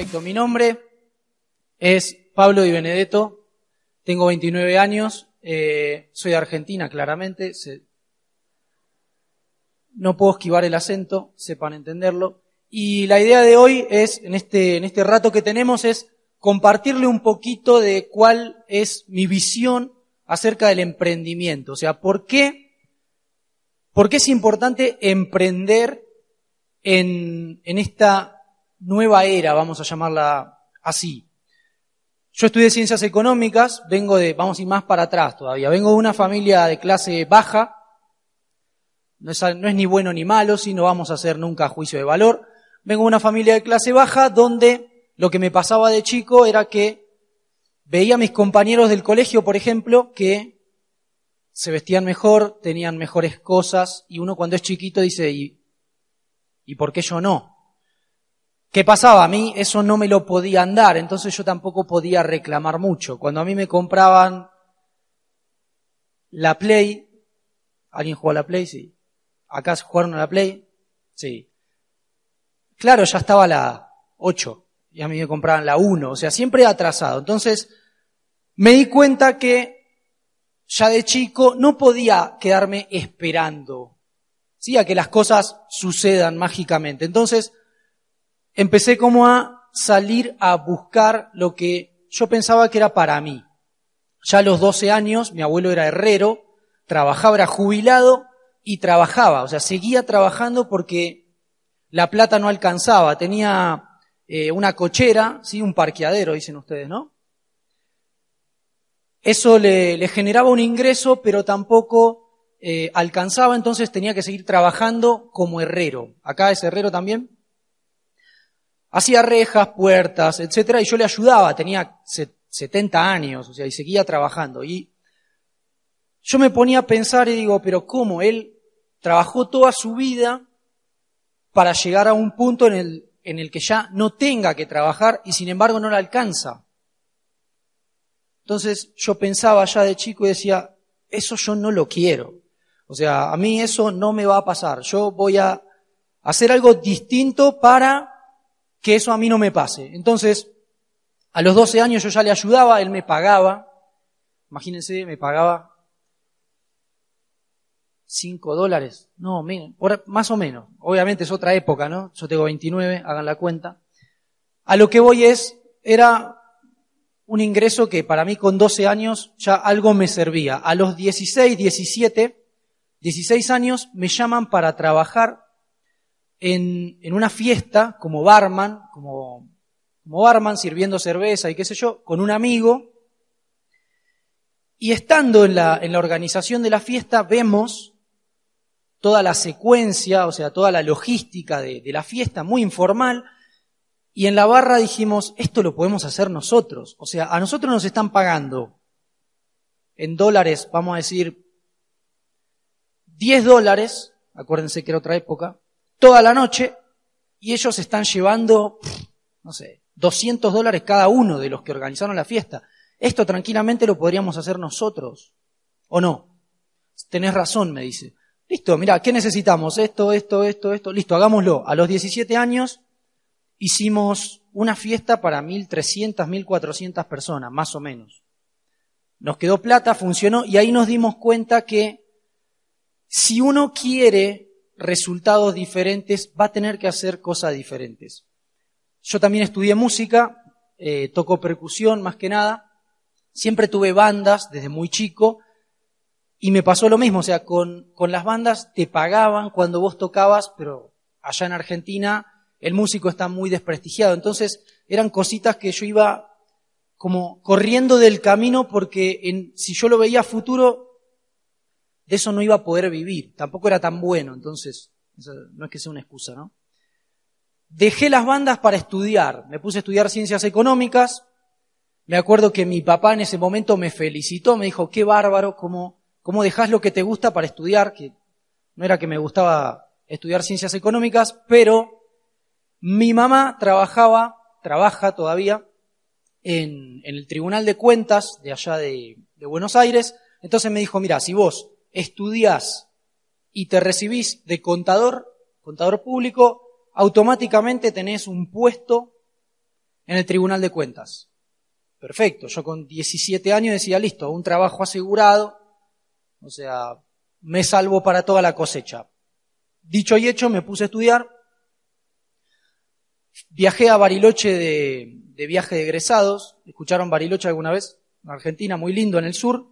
Perfecto. Mi nombre es Pablo Di Benedetto. Tengo 29 años. eh, soy de Argentina, claramente. No puedo esquivar el acento, sepan entenderlo. Y la idea de hoy es, en este, en este rato que tenemos, es compartirle un poquito de cuál es mi visión acerca del emprendimiento. O sea, ¿por qué, por qué es importante emprender en, en esta nueva era, vamos a llamarla así. Yo estudié ciencias económicas, vengo de, vamos a ir más para atrás todavía, vengo de una familia de clase baja, no es, ni bueno ni malo, si no vamos a hacer nunca juicio de valor, vengo de una familia de clase baja donde lo que me pasaba de chico era que veía a mis compañeros del colegio, por ejemplo, que se vestían mejor, tenían mejores cosas, y uno cuando es chiquito dice, ¿y, ¿y por qué yo no? ¿Qué pasaba? A mí eso no me lo podía andar, entonces yo tampoco podía reclamar mucho. Cuando a mí me compraban la Play, ¿alguien jugó a la Play? Sí. ¿Acá jugaron a la Play? Sí. Claro, ya estaba la 8 y a mí me compraban la 1, o sea, siempre atrasado. Entonces, me di cuenta que ya de chico no podía quedarme esperando, ¿sí? A que las cosas sucedan mágicamente. Entonces, empecé como a salir a buscar lo que yo pensaba que era para mí. Ya a los 12 años, mi abuelo era herrero, trabajaba, era jubilado y trabajaba, o sea, seguía trabajando porque la plata no alcanzaba, tenía eh, una cochera, sí, un parqueadero, dicen ustedes, ¿no? Eso le, generaba un ingreso, pero tampoco eh, alcanzaba, entonces tenía que seguir trabajando como herrero. Acá es herrero también. Hacía rejas, puertas, etcétera, y yo le ayudaba, tenía 70 años, o sea, y seguía trabajando. Y yo me ponía a pensar y digo, pero ¿cómo? Él trabajó toda su vida para llegar a un punto en el, en el que ya no tenga que trabajar y sin embargo no le alcanza. Entonces yo pensaba ya de chico y decía, eso yo no lo quiero. O sea, a mí eso no me va a pasar. Yo voy a hacer algo distinto para que eso a mí no me pase. Entonces, a los 12 años yo ya le ayudaba, él me pagaba. Imagínense, me pagaba 5 dólares. No, miren, más o menos. Obviamente es otra época, ¿no? Yo tengo 29, hagan la cuenta. A lo que voy es, era un ingreso que para mí con 12 años ya algo me servía. A los 16, 17, 16 años me llaman para trabajar en, en una fiesta como barman, como, como barman sirviendo cerveza y qué sé yo, con un amigo. Y estando en la, en la organización de la fiesta vemos toda la secuencia, o sea, toda la logística de, de la fiesta, muy informal, y en la barra dijimos, esto lo podemos hacer nosotros. O sea, a nosotros nos están pagando en dólares, vamos a decir, 10 dólares, acuérdense que era otra época, toda la noche, y ellos están llevando, no sé, 200 dólares cada uno de los que organizaron la fiesta. Esto tranquilamente lo podríamos hacer nosotros, ¿o no? Tenés razón, me dice. Listo, mira, ¿qué necesitamos? Esto, esto, esto, esto. Listo, hagámoslo. A los 17 años hicimos una fiesta para 1.300, 1.400 personas, más o menos. Nos quedó plata, funcionó y ahí nos dimos cuenta que si uno quiere resultados diferentes, va a tener que hacer cosas diferentes. Yo también estudié música, eh, percusión más que nada, siempre tuve bandas desde muy chico y me pasó lo mismo, o sea, con, con las bandas te pagaban cuando vos tocabas, pero allá en Argentina el músico está muy desprestigiado. Entonces eran cositas que yo iba como corriendo del camino porque en, si yo lo veía a futuro, de eso no iba a poder vivir. Tampoco era tan bueno, entonces no es que sea una excusa, ¿no? Dejé las bandas para estudiar. Me puse a estudiar ciencias económicas. Me acuerdo que mi papá en ese momento me felicitó, me dijo, qué bárbaro, cómo, cómo dejás lo que te gusta para estudiar, que no era que me gustaba estudiar ciencias económicas, pero mi mamá trabajaba, trabaja todavía, en, en el Tribunal de Cuentas de allá de, de, Buenos Aires. Entonces me dijo, mira, si vos estudiás y te recibís de contador, contador público, automáticamente tenés un puesto en el Tribunal de Cuentas. Perfecto, yo con 17 años decía, listo, un trabajo asegurado, o sea, me salvo para toda la cosecha. Dicho y hecho, me puse a estudiar, viajé a Bariloche de, viaje de egresados, ¿escucharon Bariloche alguna vez? Argentina, muy lindo en el sur.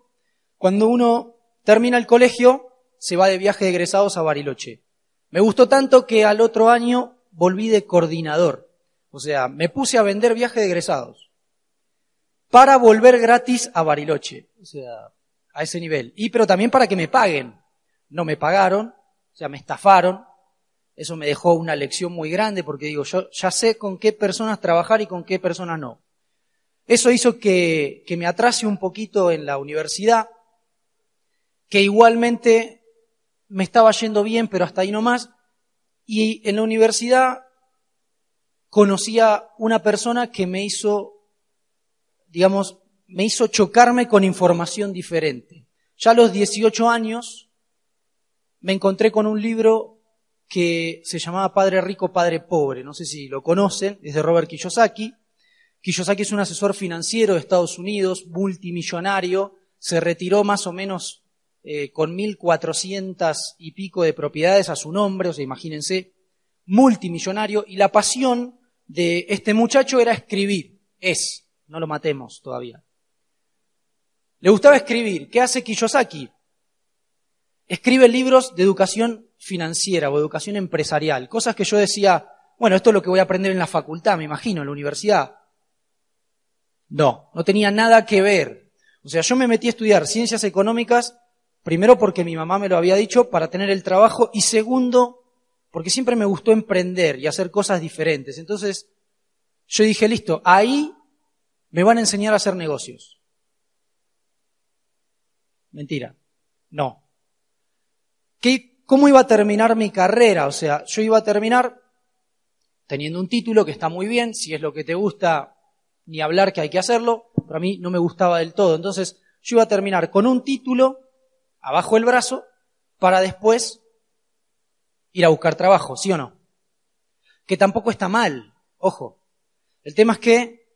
Cuando uno termina el colegio, se va de viaje de egresados a Bariloche. Me gustó tanto que al otro año volví de coordinador. O sea, me puse a vender viaje de egresados para volver gratis a Bariloche. O sea, a ese nivel. Y pero también para que me paguen. No me pagaron, o sea, me estafaron. Eso me dejó una lección muy grande porque digo, yo ya sé con qué personas trabajar y con qué personas no. Eso hizo que, que me atrase un poquito en la universidad, que igualmente me estaba yendo bien, pero hasta ahí no más. Y en la universidad conocía una persona que me hizo digamos, me hizo chocarme con información diferente. Ya a los 18 años me encontré con un libro que se llamaba Padre Rico, Padre Pobre. No sé si lo conocen, es de Robert Kiyosaki. Kiyosaki es un asesor financiero de Estados Unidos, multimillonario, se retiró más o menos eh, con 1.400 y pico de propiedades a su nombre, o sea, imagínense, multimillonario, y la pasión de este muchacho era escribir, es no lo matemos todavía. Le gustaba escribir. ¿Qué hace Kiyosaki? Escribe libros de educación financiera o educación empresarial. Cosas que yo decía, bueno, esto es lo que voy a aprender en la facultad, me imagino, en la universidad. No, no tenía nada que ver. O sea, yo me metí a estudiar ciencias económicas, primero porque mi mamá me lo había dicho, para tener el trabajo, y segundo, porque siempre me gustó emprender y hacer cosas diferentes. Entonces, yo dije, listo, ahí me van a enseñar a hacer negocios. Mentira. No. ¿Qué, ¿Cómo iba a terminar mi carrera? O sea, yo iba a terminar teniendo un título que está muy bien, si es lo que te gusta, ni hablar que hay que hacerlo, pero a mí no me gustaba del todo. Entonces, yo iba a terminar con un título abajo del brazo para después ir a buscar trabajo, ¿sí o no? Que tampoco está mal, ojo. El tema es que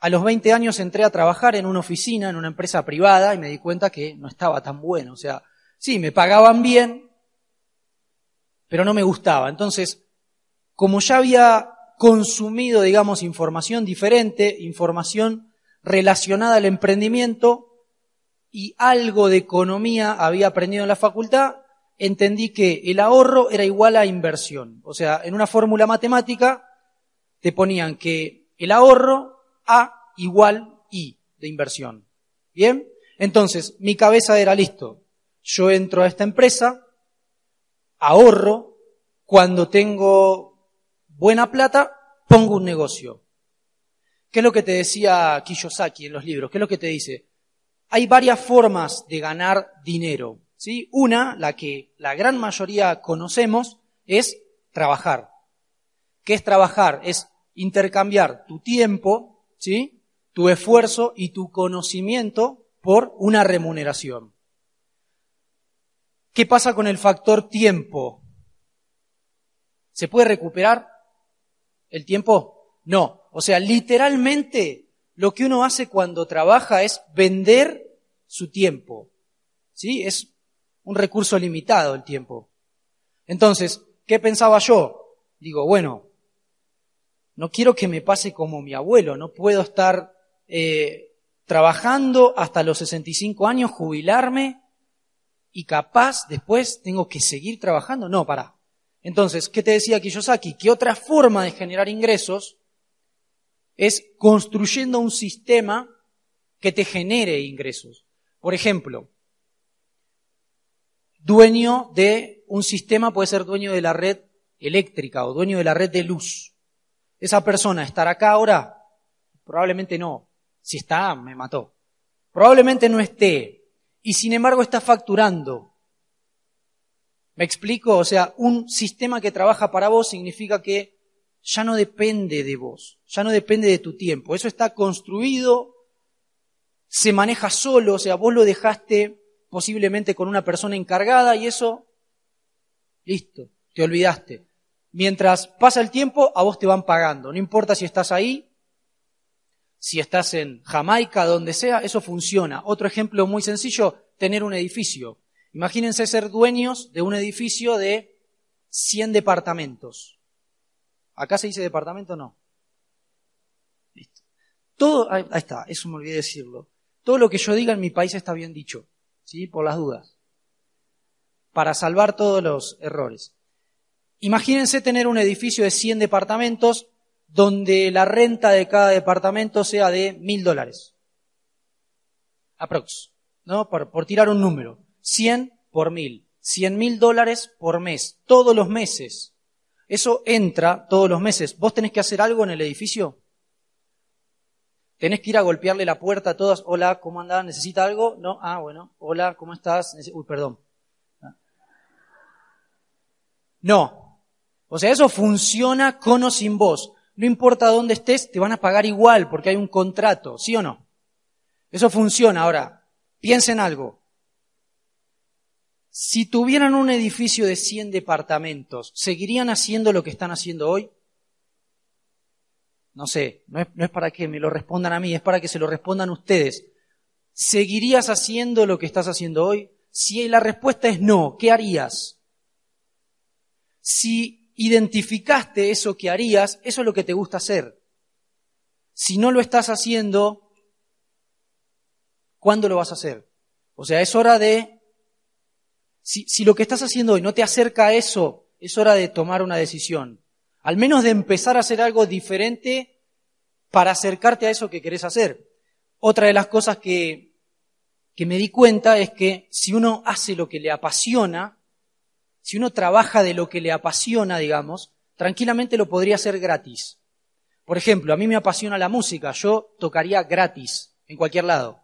a los 20 años entré a trabajar en una oficina, en una empresa privada, y me di cuenta que no estaba tan bueno. O sea, sí, me pagaban bien, pero no me gustaba. Entonces, como ya había consumido, digamos, información diferente, información relacionada al emprendimiento, y algo de economía había aprendido en la facultad, entendí que el ahorro era igual a inversión. O sea, en una fórmula matemática te ponían que el ahorro a igual I de inversión. ¿Bien? Entonces, mi cabeza era listo. Yo entro a esta empresa, ahorro, cuando tengo buena plata, pongo un negocio. ¿Qué es lo que te decía Kiyosaki en los libros? ¿Qué es lo que te dice? Hay varias formas de ganar dinero. ¿sí? Una, la que la gran mayoría conocemos, es trabajar. ¿Qué es trabajar? Es intercambiar tu tiempo ¿sí? Tu esfuerzo y tu conocimiento por una remuneración. ¿Qué pasa con el factor tiempo? ¿Se puede recuperar el tiempo? No. O sea, literalmente lo que uno hace cuando trabaja es vender su tiempo. ¿Sí? Es un recurso limitado el tiempo. Entonces, ¿qué pensaba yo? Digo, bueno, no quiero que me pase como mi abuelo, no puedo estar eh, trabajando hasta los 65 años, jubilarme y capaz después tengo que seguir trabajando. No, para. Entonces, ¿qué te decía Kiyosaki? Que otra forma de generar ingresos es construyendo un sistema que te genere ingresos. Por ejemplo, dueño de un sistema puede ser dueño de la red eléctrica o dueño de la red de luz. ¿Esa persona estará acá ahora? Probablemente no. Si está, me mató. Probablemente no esté. Y sin embargo está facturando. ¿Me explico? O sea, un sistema que trabaja para vos significa que ya no depende de vos, ya no depende de tu tiempo. Eso está construido, se maneja solo, o sea, vos lo dejaste posiblemente con una persona encargada y eso, listo, te olvidaste. mientras pasa el tiempo, a vos te van pagando. No importa si estás ahí, si estás en Jamaica, donde sea, eso funciona. Otro ejemplo muy sencillo, tener un edificio. Imagínense ser dueños de un edificio de 100 departamentos. ¿Acá se dice departamento? No. Listo. Todo, ahí está, eso me olvidé decirlo. Todo lo que yo diga en mi país está bien dicho, ¿sí? Por las dudas. Para salvar todos los errores. Imagínense tener un edificio de 100 departamentos donde la renta de cada departamento sea de mil dólares. Aprox. ¿No? Por, por tirar un número. 100 por mil. 100 mil dólares por mes. Todos los meses. Eso entra todos los meses. ¿Vos tenés que hacer algo en el edificio? ¿Tenés que ir a golpearle la puerta a todas? Hola, ¿cómo andás? ¿Necesita algo? No. Ah, bueno. Hola, ¿cómo estás? Uy, perdón. No. O sea, eso funciona con o sin vos. No importa dónde estés, te van a pagar igual porque hay un contrato, ¿sí o no? Eso funciona. Ahora, piensen algo. Si tuvieran un edificio de 100 departamentos, ¿seguirían haciendo lo que están haciendo hoy? No sé, no es, no es, para que me lo respondan a mí, es para que se lo respondan ustedes. ¿Seguirías haciendo lo que estás haciendo hoy? Si la respuesta es no, ¿qué harías? Si identificaste eso que harías, eso es lo que te gusta hacer. Si no lo estás haciendo, ¿cuándo lo vas a hacer? O sea, es hora de... Si, si lo que estás haciendo hoy no te acerca a eso, es hora de tomar una decisión. Al menos de empezar a hacer algo diferente para acercarte a eso que querés hacer. Otra de las cosas que, que me di cuenta es que si uno hace lo que le apasiona, si uno trabaja de lo que le apasiona, digamos, tranquilamente lo podría hacer gratis. Por ejemplo, a mí me apasiona la música, yo tocaría gratis en cualquier lado.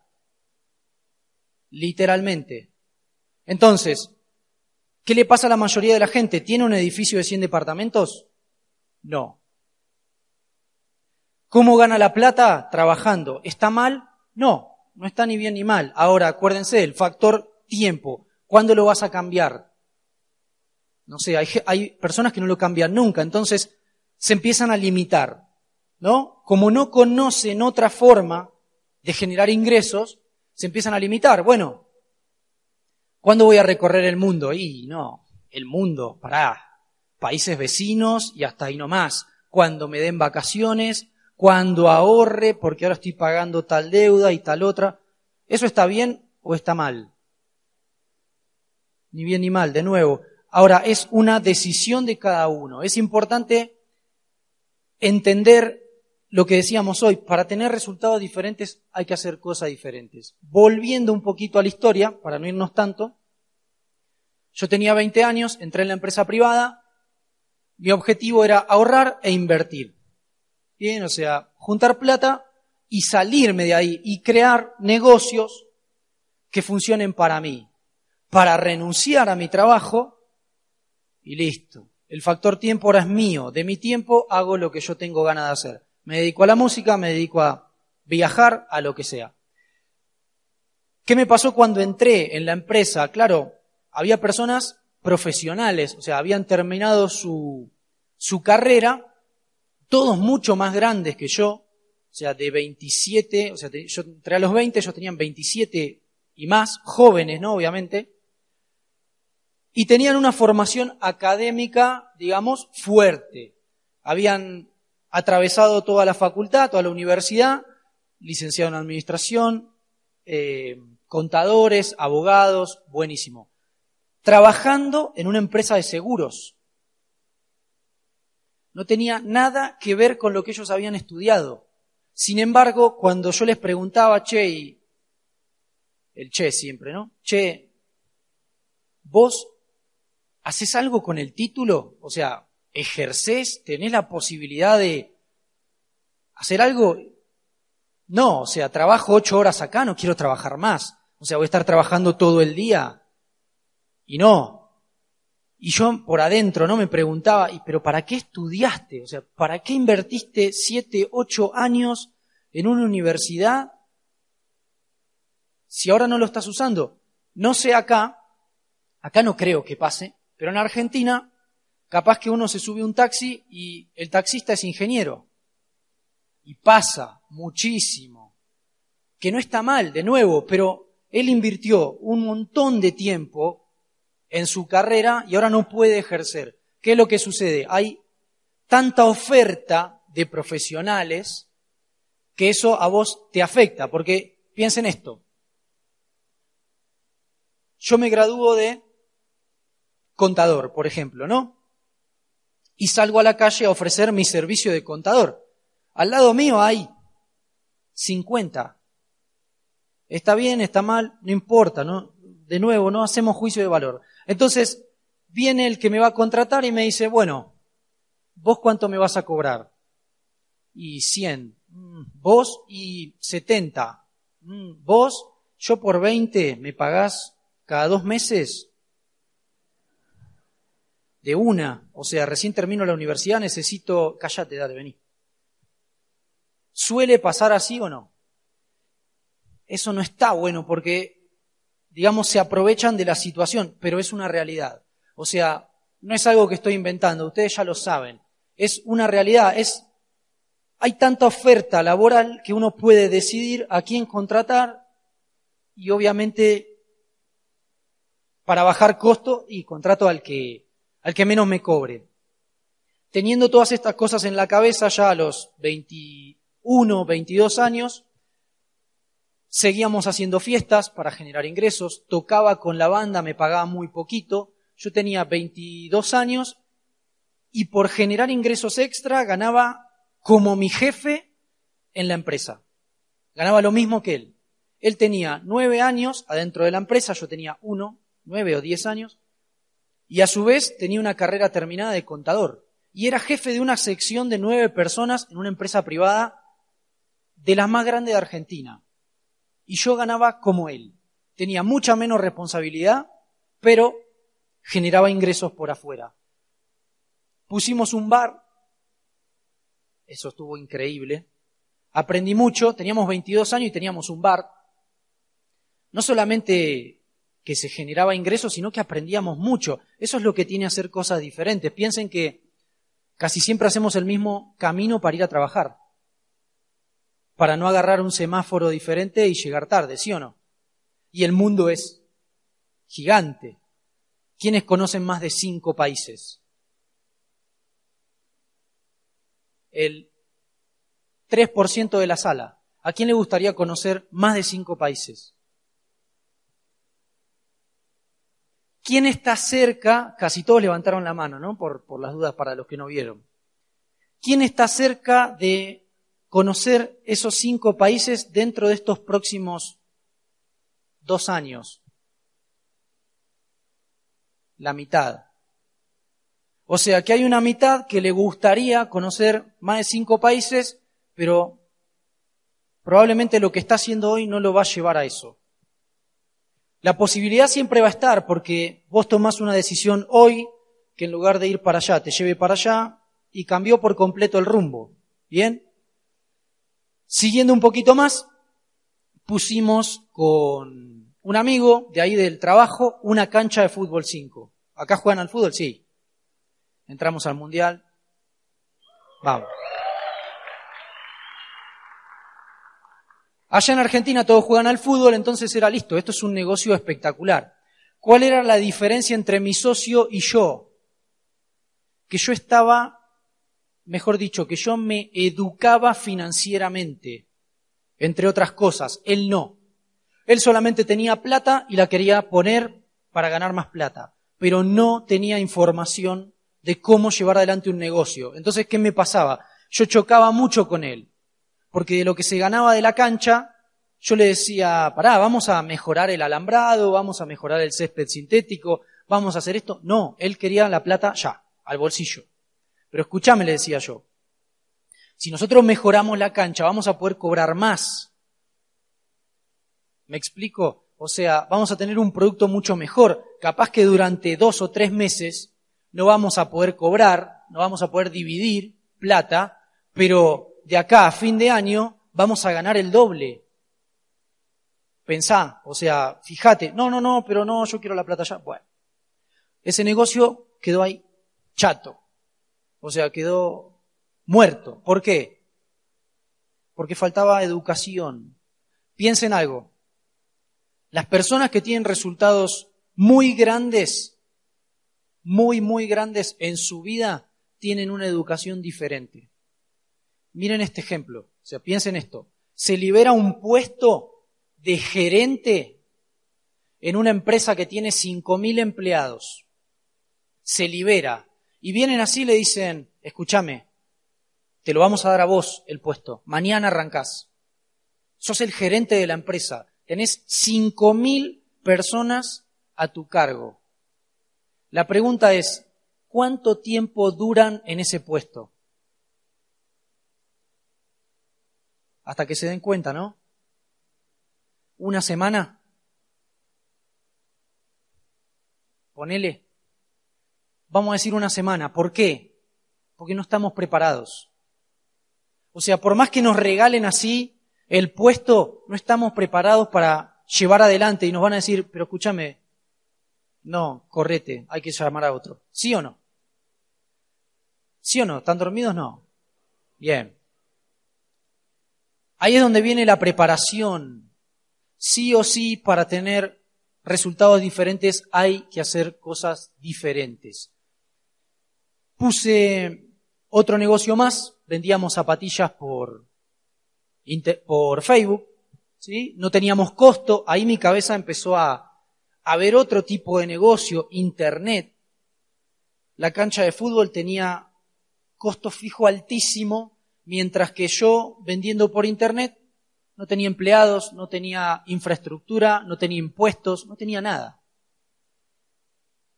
Literalmente. Entonces, ¿qué le pasa a la mayoría de la gente? ¿Tiene un edificio de 100 departamentos? No. ¿Cómo gana la plata? Trabajando. ¿Está mal? No, no está ni bien ni mal. Ahora, acuérdense, el factor tiempo. ¿Cuándo lo vas a cambiar? No sé, hay, hay personas que no lo cambian nunca, entonces se empiezan a limitar, ¿no? Como no conocen otra forma de generar ingresos, se empiezan a limitar. Bueno, ¿cuándo voy a recorrer el mundo? Y no, el mundo, para países vecinos y hasta ahí no más. Cuando me den vacaciones, cuando ahorre, porque ahora estoy pagando tal deuda y tal otra. ¿Eso está bien o está mal? Ni bien ni mal, de nuevo. Ahora, es una decisión de cada uno. Es importante entender lo que decíamos hoy. Para tener resultados diferentes hay que hacer cosas diferentes. Volviendo un poquito a la historia, para no irnos tanto, yo tenía 20 años, entré en la empresa privada, mi objetivo era ahorrar e invertir. Bien, o sea, juntar plata y salirme de ahí y crear negocios que funcionen para mí, para renunciar a mi trabajo y listo. El factor tiempo ahora es mío. De mi tiempo hago lo que yo tengo ganas de hacer. Me dedico a la música, me dedico a viajar, a lo que sea. ¿Qué me pasó cuando entré en la empresa? Claro, había personas profesionales, o sea, habían terminado su, su carrera, todos mucho más grandes que yo, o sea, de 27, o sea, yo entré a los 20, ellos tenían 27 y más, jóvenes, ¿no? Obviamente y tenían una formación académica, digamos, fuerte. Habían atravesado toda la facultad, toda la universidad, licenciado en administración, eh, contadores, abogados, buenísimo. Trabajando en una empresa de seguros. No tenía nada que ver con lo que ellos habían estudiado. Sin embargo, cuando yo les preguntaba, che, el che siempre, ¿no? Che, vos ¿Haces algo con el título? O sea, ¿ejercés? ¿Tenés la posibilidad de hacer algo? No, o sea, trabajo ocho horas acá, no quiero trabajar más. O sea, voy a estar trabajando todo el día. Y no. Y yo por adentro no me preguntaba, ¿y pero para qué estudiaste? O sea, ¿para qué invertiste siete, ocho años en una universidad si ahora no lo estás usando? No sé acá, acá no creo que pase, pero en Argentina capaz que uno se sube un taxi y el taxista es ingeniero. Y pasa muchísimo. Que no está mal, de nuevo, pero él invirtió un montón de tiempo en su carrera y ahora no puede ejercer. ¿Qué es lo que sucede? Hay tanta oferta de profesionales que eso a vos te afecta, porque piensen esto. Yo me gradúo de contador, por ejemplo, ¿no? Y salgo a la calle a ofrecer mi servicio de contador. Al lado mío hay 50. Está bien, está mal, no importa, ¿no? De nuevo, no hacemos juicio de valor. Entonces, viene el que me va a contratar y me dice, bueno, ¿vos cuánto me vas a cobrar? Y 100. Mm, vos y 70. Mm, vos, yo por 20 me pagás cada dos meses de una. O sea, recién termino la universidad, necesito, cállate, dale, vení. ¿Suele pasar así o no? Eso no está bueno porque, digamos, se aprovechan de la situación, pero es una realidad. O sea, no es algo que estoy inventando, ustedes ya lo saben. Es una realidad, es hay tanta oferta laboral que uno puede decidir a quién contratar y obviamente para bajar costo y contrato al que, al que menos me cobre. Teniendo todas estas cosas en la cabeza ya a los 21, 22 años, seguíamos haciendo fiestas para generar ingresos, tocaba con la banda, me pagaba muy poquito, yo tenía 22 años y por generar ingresos extra ganaba como mi jefe en la empresa. Ganaba lo mismo que él. Él tenía nueve años adentro de la empresa, yo tenía uno, nueve o diez años, y a su vez tenía una carrera terminada de contador. Y era jefe de una sección de nueve personas en una empresa privada de la más grande de Argentina. Y yo ganaba como él. Tenía mucha menos responsabilidad, pero generaba ingresos por afuera. Pusimos un bar eso estuvo increíble. Aprendí mucho, teníamos 22 años y teníamos un bar. No solamente que se generaba ingresos, sino que aprendíamos mucho. Eso es lo que tiene hacer cosas diferentes. Piensen que casi siempre hacemos el mismo camino para ir a trabajar. Para no agarrar un semáforo diferente y llegar tarde, ¿sí o no? Y el mundo es gigante. ¿Quiénes conocen más de cinco países? el 3% de la sala. ¿A quién le gustaría conocer más de cinco países? ¿Quién está cerca? Casi todos levantaron la mano, ¿no? Por, por las dudas para los que no vieron. ¿Quién está cerca de conocer esos cinco países dentro de estos próximos dos años? La mitad. O sea que hay una mitad que le gustaría conocer más de cinco países, pero probablemente lo que está haciendo hoy no lo va a llevar a eso. La posibilidad siempre va a estar porque vos tomás una decisión hoy que en lugar de ir para allá te lleve para allá y cambió por completo el rumbo. ¿Bien? Siguiendo un poquito más, pusimos con un amigo de ahí del trabajo una cancha de fútbol 5. ¿Acá juegan al fútbol? Sí entramos al Mundial. Vamos. Allá en Argentina todos juegan al fútbol, entonces era listo, esto es un negocio espectacular. ¿Cuál era la diferencia entre mi socio y yo? Que yo estaba, mejor dicho, que yo me educaba financieramente, entre otras cosas, él no. Él solamente tenía plata y la quería poner para ganar más plata, pero no tenía información de cómo llevar adelante un negocio. Entonces, ¿qué me pasaba? Yo chocaba mucho con él, porque de lo que se ganaba de la cancha, yo le decía, pará, vamos a mejorar el alambrado, vamos a mejorar el césped sintético, vamos a hacer esto. No, él quería la plata ya, al bolsillo. Pero escúchame, le decía yo, si nosotros mejoramos la cancha, vamos a poder cobrar más. ¿Me explico? O sea, vamos a tener un producto mucho mejor. Capaz que durante dos o tres meses no vamos a poder cobrar, no vamos a poder dividir plata, pero de acá a fin de año vamos a ganar el doble. Pensá, o sea, fíjate, no, no, no, pero no, yo quiero la plata ya. Bueno, ese negocio quedó ahí, chato. O sea, quedó muerto. ¿Por qué? Porque faltaba educación. Piensen algo. Las personas que tienen resultados muy grandes, muy, muy grandes en su vida, tienen una educación diferente. Miren este ejemplo. O sea, piensen esto. Se libera un puesto de gerente en una empresa que tiene 5.000 empleados. Se libera. Y vienen así y le dicen, escúchame, te lo vamos a dar a vos el puesto. Mañana arrancás. Sos el gerente de la empresa. Tenés 5.000 personas a tu cargo. La pregunta es, ¿cuánto tiempo duran en ese puesto? Hasta que se den cuenta, ¿no? ¿Una semana? Ponele. Vamos a decir una semana. ¿Por qué? Porque no estamos preparados. O sea, por más que nos regalen así el puesto, no estamos preparados para llevar adelante y nos van a decir, pero escúchame, no, correte, hay que llamar a otro. ¿Sí o no? ¿Sí o no? ¿Están dormidos? No. Bien. Ahí es donde viene la preparación. Sí o sí, para tener resultados diferentes hay que hacer cosas diferentes. Puse otro negocio más, vendíamos zapatillas por, por Facebook, ¿sí? no teníamos costo, ahí mi cabeza empezó a, a ver otro tipo de negocio, Internet. La cancha de fútbol tenía costo fijo altísimo, mientras que yo, vendiendo por Internet, no tenía empleados, no tenía infraestructura, no tenía impuestos, no tenía nada.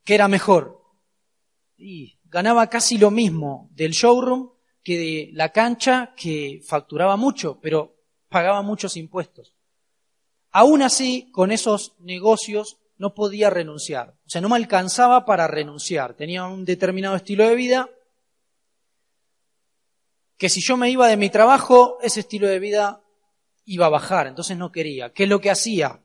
¿Qué era mejor? Y ganaba casi lo mismo del showroom que de la cancha, que facturaba mucho, pero pagaba muchos impuestos. Aún así, con esos negocios no podía renunciar. O sea, no me alcanzaba para renunciar. Tenía un determinado estilo de vida que si yo me iba de mi trabajo, ese estilo de vida iba a bajar. Entonces no quería. ¿Qué es lo que hacía?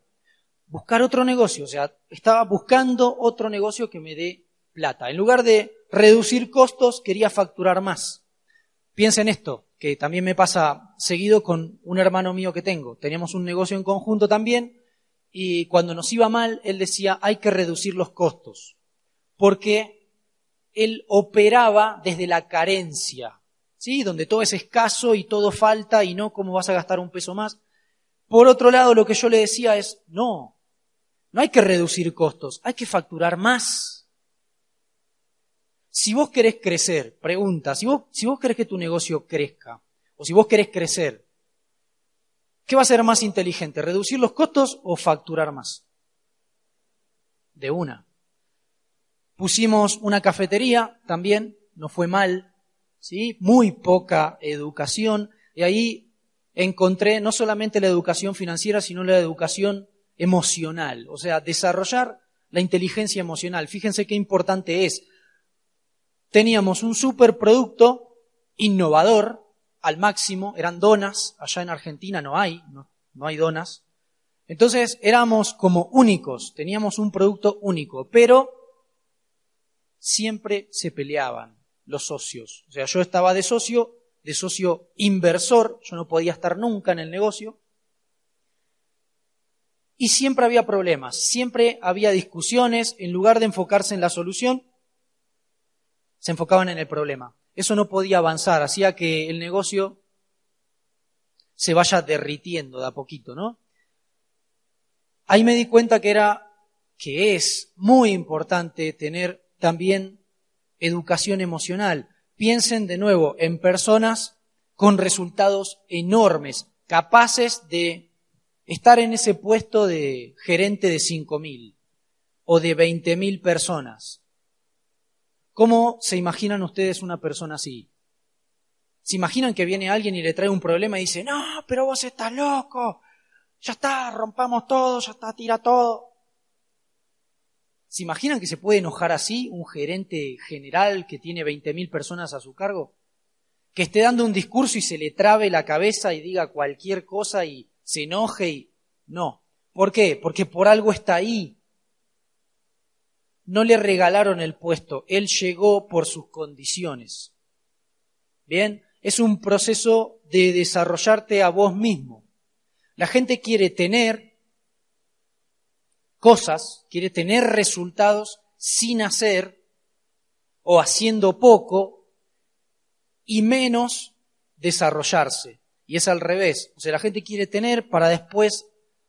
Buscar otro negocio. O sea, estaba buscando otro negocio que me dé plata. En lugar de reducir costos, quería facturar más. Piensen esto, que también me pasa seguido con un hermano mío que tengo. Teníamos un negocio en conjunto también y cuando nos iba mal, él decía, hay que reducir los costos, porque él operaba desde la carencia, ¿sí? Donde todo es escaso y todo falta y no cómo vas a gastar un peso más. Por otro lado, lo que yo le decía es, no, no hay que reducir costos, hay que facturar más. Si vos querés crecer, pregunta, si vos, si vos querés que tu negocio crezca, o si vos querés crecer, ¿Qué va a ser más inteligente? ¿Reducir los costos o facturar más? De una. Pusimos una cafetería también, no fue mal, ¿sí? Muy poca educación. Y ahí encontré no solamente la educación financiera, sino la educación emocional. O sea, desarrollar la inteligencia emocional. Fíjense qué importante es. Teníamos un superproducto innovador, al máximo, eran donas, allá en Argentina no hay, no, hay donas. Entonces éramos como únicos, teníamos un producto único, pero siempre se peleaban los socios. O sea, yo estaba de socio, de socio inversor, yo no podía estar nunca en el negocio. Y siempre había problemas, siempre había discusiones, en lugar de enfocarse en la solución, se enfocaban en el problema eso no podía avanzar, hacía que el negocio se vaya derritiendo de a poquito, ¿no? Ahí me di cuenta que era, que es muy importante tener también educación emocional. Piensen de nuevo en personas con resultados enormes, capaces de estar en ese puesto de gerente de 5.000 o de 20.000 personas. ¿Cómo se imaginan ustedes una persona así? ¿Se imaginan que viene alguien y le trae un problema y dice, no, pero vos estás loco, ya está, rompamos todo, ya está, tira todo? ¿Se imaginan que se puede enojar así un gerente general que tiene 20.000 personas a su cargo? Que esté dando un discurso y se le trabe la cabeza y diga cualquier cosa y se enoje y... No. ¿Por qué? Porque por algo está ahí. no le regalaron el puesto, él llegó por sus condiciones. Bien, es un proceso de desarrollarte a vos mismo. La gente quiere tener cosas, quiere tener resultados sin hacer o haciendo poco y menos desarrollarse. Y es al revés. O sea, la gente quiere tener para después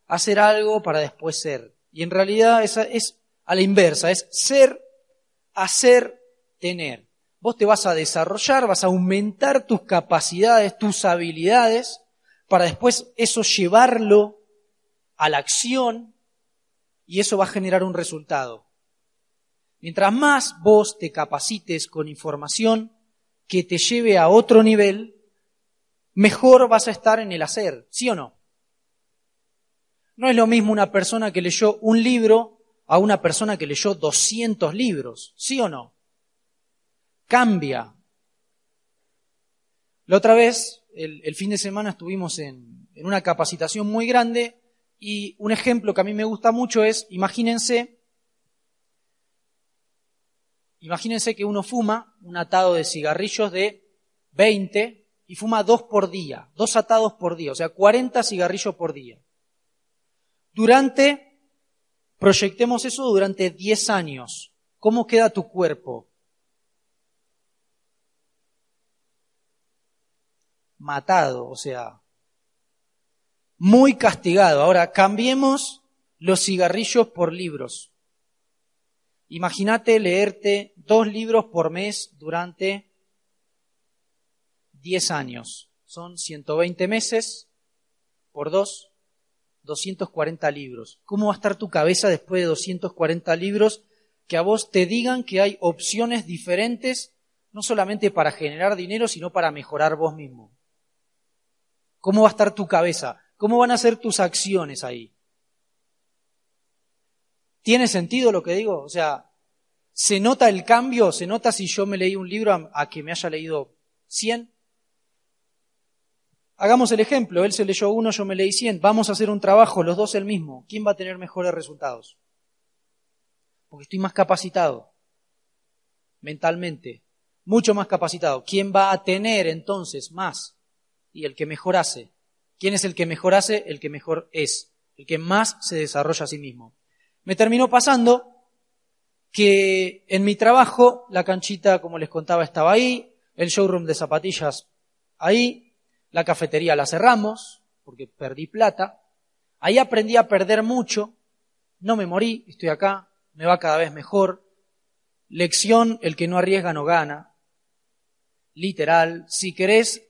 hacer algo, para después ser. Y en realidad es, es a la inversa, es ser, hacer, tener. Vos te vas a desarrollar, vas a aumentar tus capacidades, tus habilidades, para después eso llevarlo a la acción y eso va a generar un resultado. Mientras más vos te capacites con información que te lleve a otro nivel, mejor vas a estar en el hacer, ¿sí o no? No es lo mismo una persona que leyó un libro a una persona que leyó 200 libros, ¿sí o no? Cambia. La otra vez, el, fin de semana, estuvimos en, en una capacitación muy grande y un ejemplo que a mí me gusta mucho es, imagínense, imagínense que uno fuma un atado de cigarrillos de 20 y fuma dos por día, dos atados por día, o sea, 40 cigarrillos por día. Durante, proyectemos eso durante 10 años. ¿Cómo queda tu cuerpo? Matado, o sea, muy castigado. Ahora, cambiemos los cigarrillos por libros. Imagínate leerte dos libros por mes durante 10 años. Son 120 meses por dos, 240 libros. ¿Cómo va a estar tu cabeza después de 240 libros que a vos te digan que hay opciones diferentes, no solamente para generar dinero, sino para mejorar vos mismo? ¿Cómo va a estar tu cabeza? ¿Cómo van a ser tus acciones ahí? ¿Tiene sentido lo que digo? O sea, ¿se nota el cambio? ¿Se nota si yo me leí un libro a, que me haya leído 100? Hagamos el ejemplo, él se leyó uno, yo me leí cien, vamos a hacer un trabajo, los dos el mismo, ¿quién va a tener mejores resultados? Porque estoy más capacitado, mentalmente, mucho más capacitado. ¿Quién va a tener entonces más? Y el que mejor hace. ¿Quién es el que mejor hace? El que mejor es, el que más se desarrolla a sí mismo. Me terminó pasando que en mi trabajo la canchita, como les contaba, estaba ahí, el showroom de zapatillas ahí, la cafetería la cerramos porque perdí plata. Ahí aprendí a perder mucho. No me morí, estoy acá, me va cada vez mejor. Lección, el que no arriesga no gana. Literal, si querés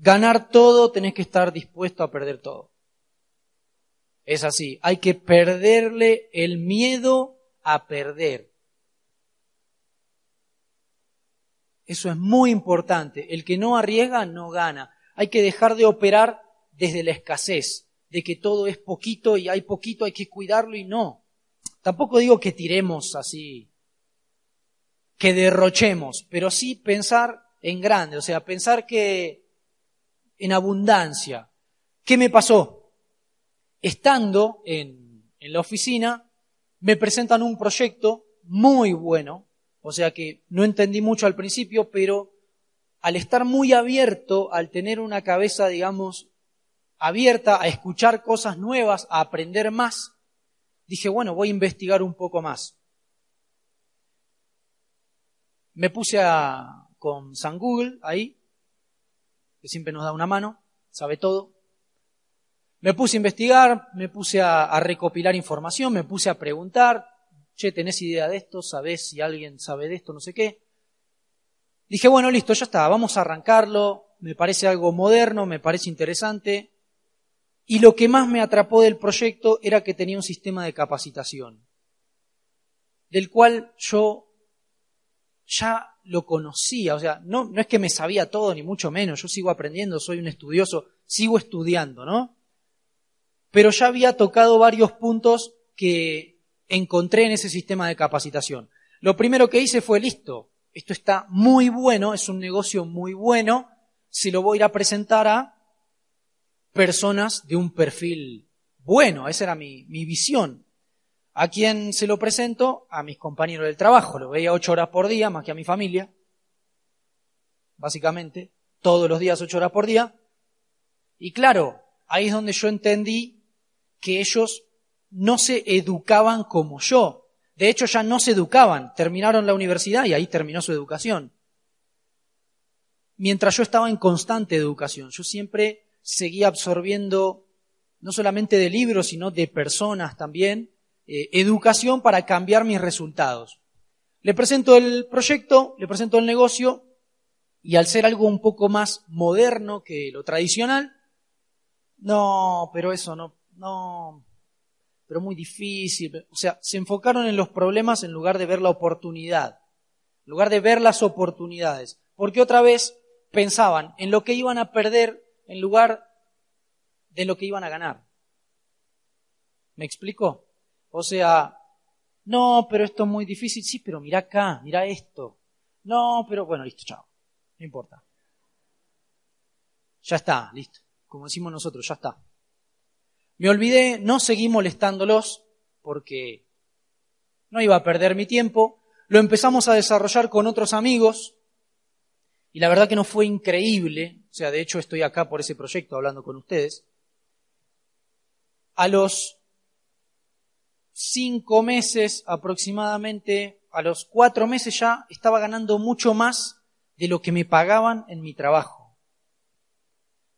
ganar todo, tenés que estar dispuesto a perder todo. Es así, hay que perderle el miedo a perder. Eso es muy importante. El que no arriesga no gana. Hay que dejar de operar desde la escasez, de que todo es poquito y hay poquito, hay que cuidarlo y no. Tampoco digo que tiremos así, que derrochemos, pero sí pensar en grande, o sea, pensar que en abundancia. ¿Qué me pasó? Estando en, la oficina, me presentan un proyecto muy bueno, o sea que no entendí mucho al principio, pero al estar muy abierto, al tener una cabeza, digamos, abierta a escuchar cosas nuevas, a aprender más, dije, bueno, voy a investigar un poco más. Me puse a, con San Google ahí, que siempre nos da una mano, sabe todo. Me puse a investigar, me puse a, recopilar información, me puse a preguntar, che, ¿tenés idea de esto? ¿Sabés si alguien sabe de esto? No sé qué. Dije, bueno, listo, ya está, vamos a arrancarlo, me parece algo moderno, me parece interesante. Y lo que más me atrapó del proyecto era que tenía un sistema de capacitación, del cual yo ya lo conocía, o sea, no, no es que me sabía todo, ni mucho menos, yo sigo aprendiendo, soy un estudioso, sigo estudiando, ¿no? Pero ya había tocado varios puntos que encontré en ese sistema de capacitación. Lo primero que hice fue, listo, esto está muy bueno, es un negocio muy bueno, si lo voy a ir a presentar a personas de un perfil bueno, esa era mi, mi visión. ¿A quién se lo presento? A mis compañeros del trabajo. Lo veía ocho horas por día, más que a mi familia. Básicamente, todos los días ocho horas por día. Y claro, ahí es donde yo entendí que ellos no se educaban como yo. De hecho, ya no se educaban. Terminaron la universidad y ahí terminó su educación. Mientras yo estaba en constante educación, yo siempre seguía absorbiendo no solamente de libros, sino de personas también, eh, educación para cambiar mis resultados. Le presento el proyecto, le presento el negocio, y al ser algo un poco más moderno que lo tradicional, no, pero eso no, no, pero muy difícil. O sea, se enfocaron en los problemas en lugar de ver la oportunidad, en lugar de ver las oportunidades. Porque otra vez pensaban en lo que iban a perder en lugar de lo que iban a ganar. ¿Me explico? O sea, no, pero esto es muy difícil. Sí, pero mira acá, mira esto. No, pero bueno, listo, chao. No importa. Ya está, listo. Como decimos nosotros, ya está. Me olvidé, no seguí molestándolos porque no iba a perder mi tiempo. Lo empezamos a desarrollar con otros amigos y la verdad que no fue increíble. O sea, de hecho estoy acá por ese proyecto hablando con ustedes. A los cinco meses aproximadamente, a los cuatro meses ya estaba ganando mucho más de lo que me pagaban en mi trabajo.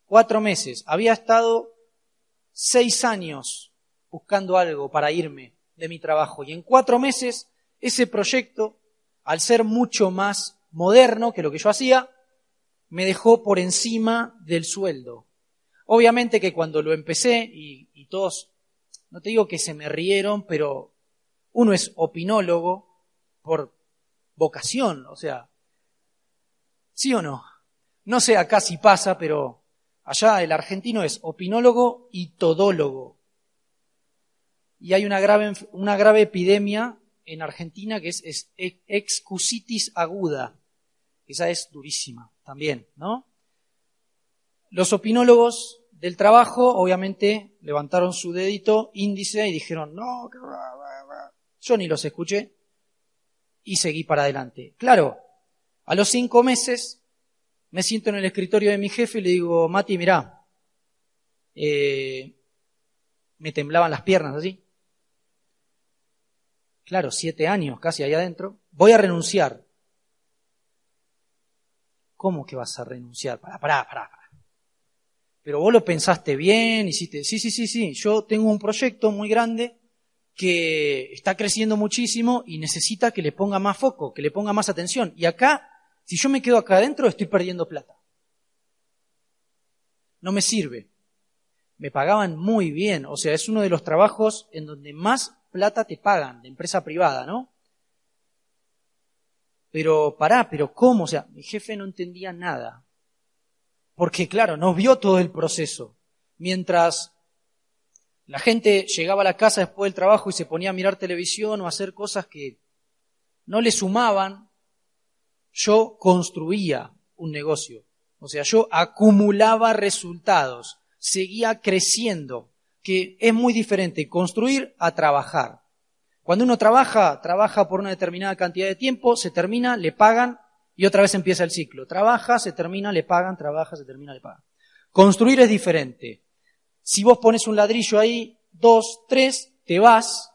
Cuatro meses. Había estado seis años buscando algo para irme de mi trabajo y en cuatro meses ese proyecto, al ser mucho más moderno que lo que yo hacía, me dejó por encima del sueldo. Obviamente que cuando lo empecé y, todos no te digo que se me rieron, pero uno es opinólogo por vocación, o sea, ¿sí o no? No sé acá si pasa, pero allá el argentino es opinólogo y todólogo. Y hay una grave, una grave epidemia en Argentina que es, excusitis aguda. Esa es durísima también, ¿no? Los opinólogos del trabajo, obviamente, levantaron su dedito índice y dijeron, no, yo ni los escuché y seguí para adelante. Claro, a los cinco meses me siento en el escritorio de mi jefe y le digo, Mati, mirá, eh, me temblaban las piernas así. Claro, siete años casi ahí adentro. Voy a renunciar. ¿Cómo que vas a renunciar? Pará, pará, pará pero vos lo pensaste bien, hiciste, sí, sí, sí, sí, yo tengo un proyecto muy grande que está creciendo muchísimo y necesita que le ponga más foco, que le ponga más atención. Y acá, si yo me quedo acá adentro, estoy perdiendo plata. No me sirve. Me pagaban muy bien, o sea, es uno de los trabajos en donde más plata te pagan, de empresa privada, ¿no? Pero pará, pero ¿cómo? O sea, mi jefe no entendía nada. Porque claro, no vio todo el proceso. Mientras la gente llegaba a la casa después del trabajo y se ponía a mirar televisión o a hacer cosas que no le sumaban, yo construía un negocio. O sea, yo acumulaba resultados, seguía creciendo, que es muy diferente construir a trabajar. Cuando uno trabaja, trabaja por una determinada cantidad de tiempo, se termina, le pagan y otra vez empieza el ciclo. Trabaja, se termina, le pagan, trabaja, se termina, le pagan. Construir es diferente. Si vos pones un ladrillo ahí, dos, tres, te vas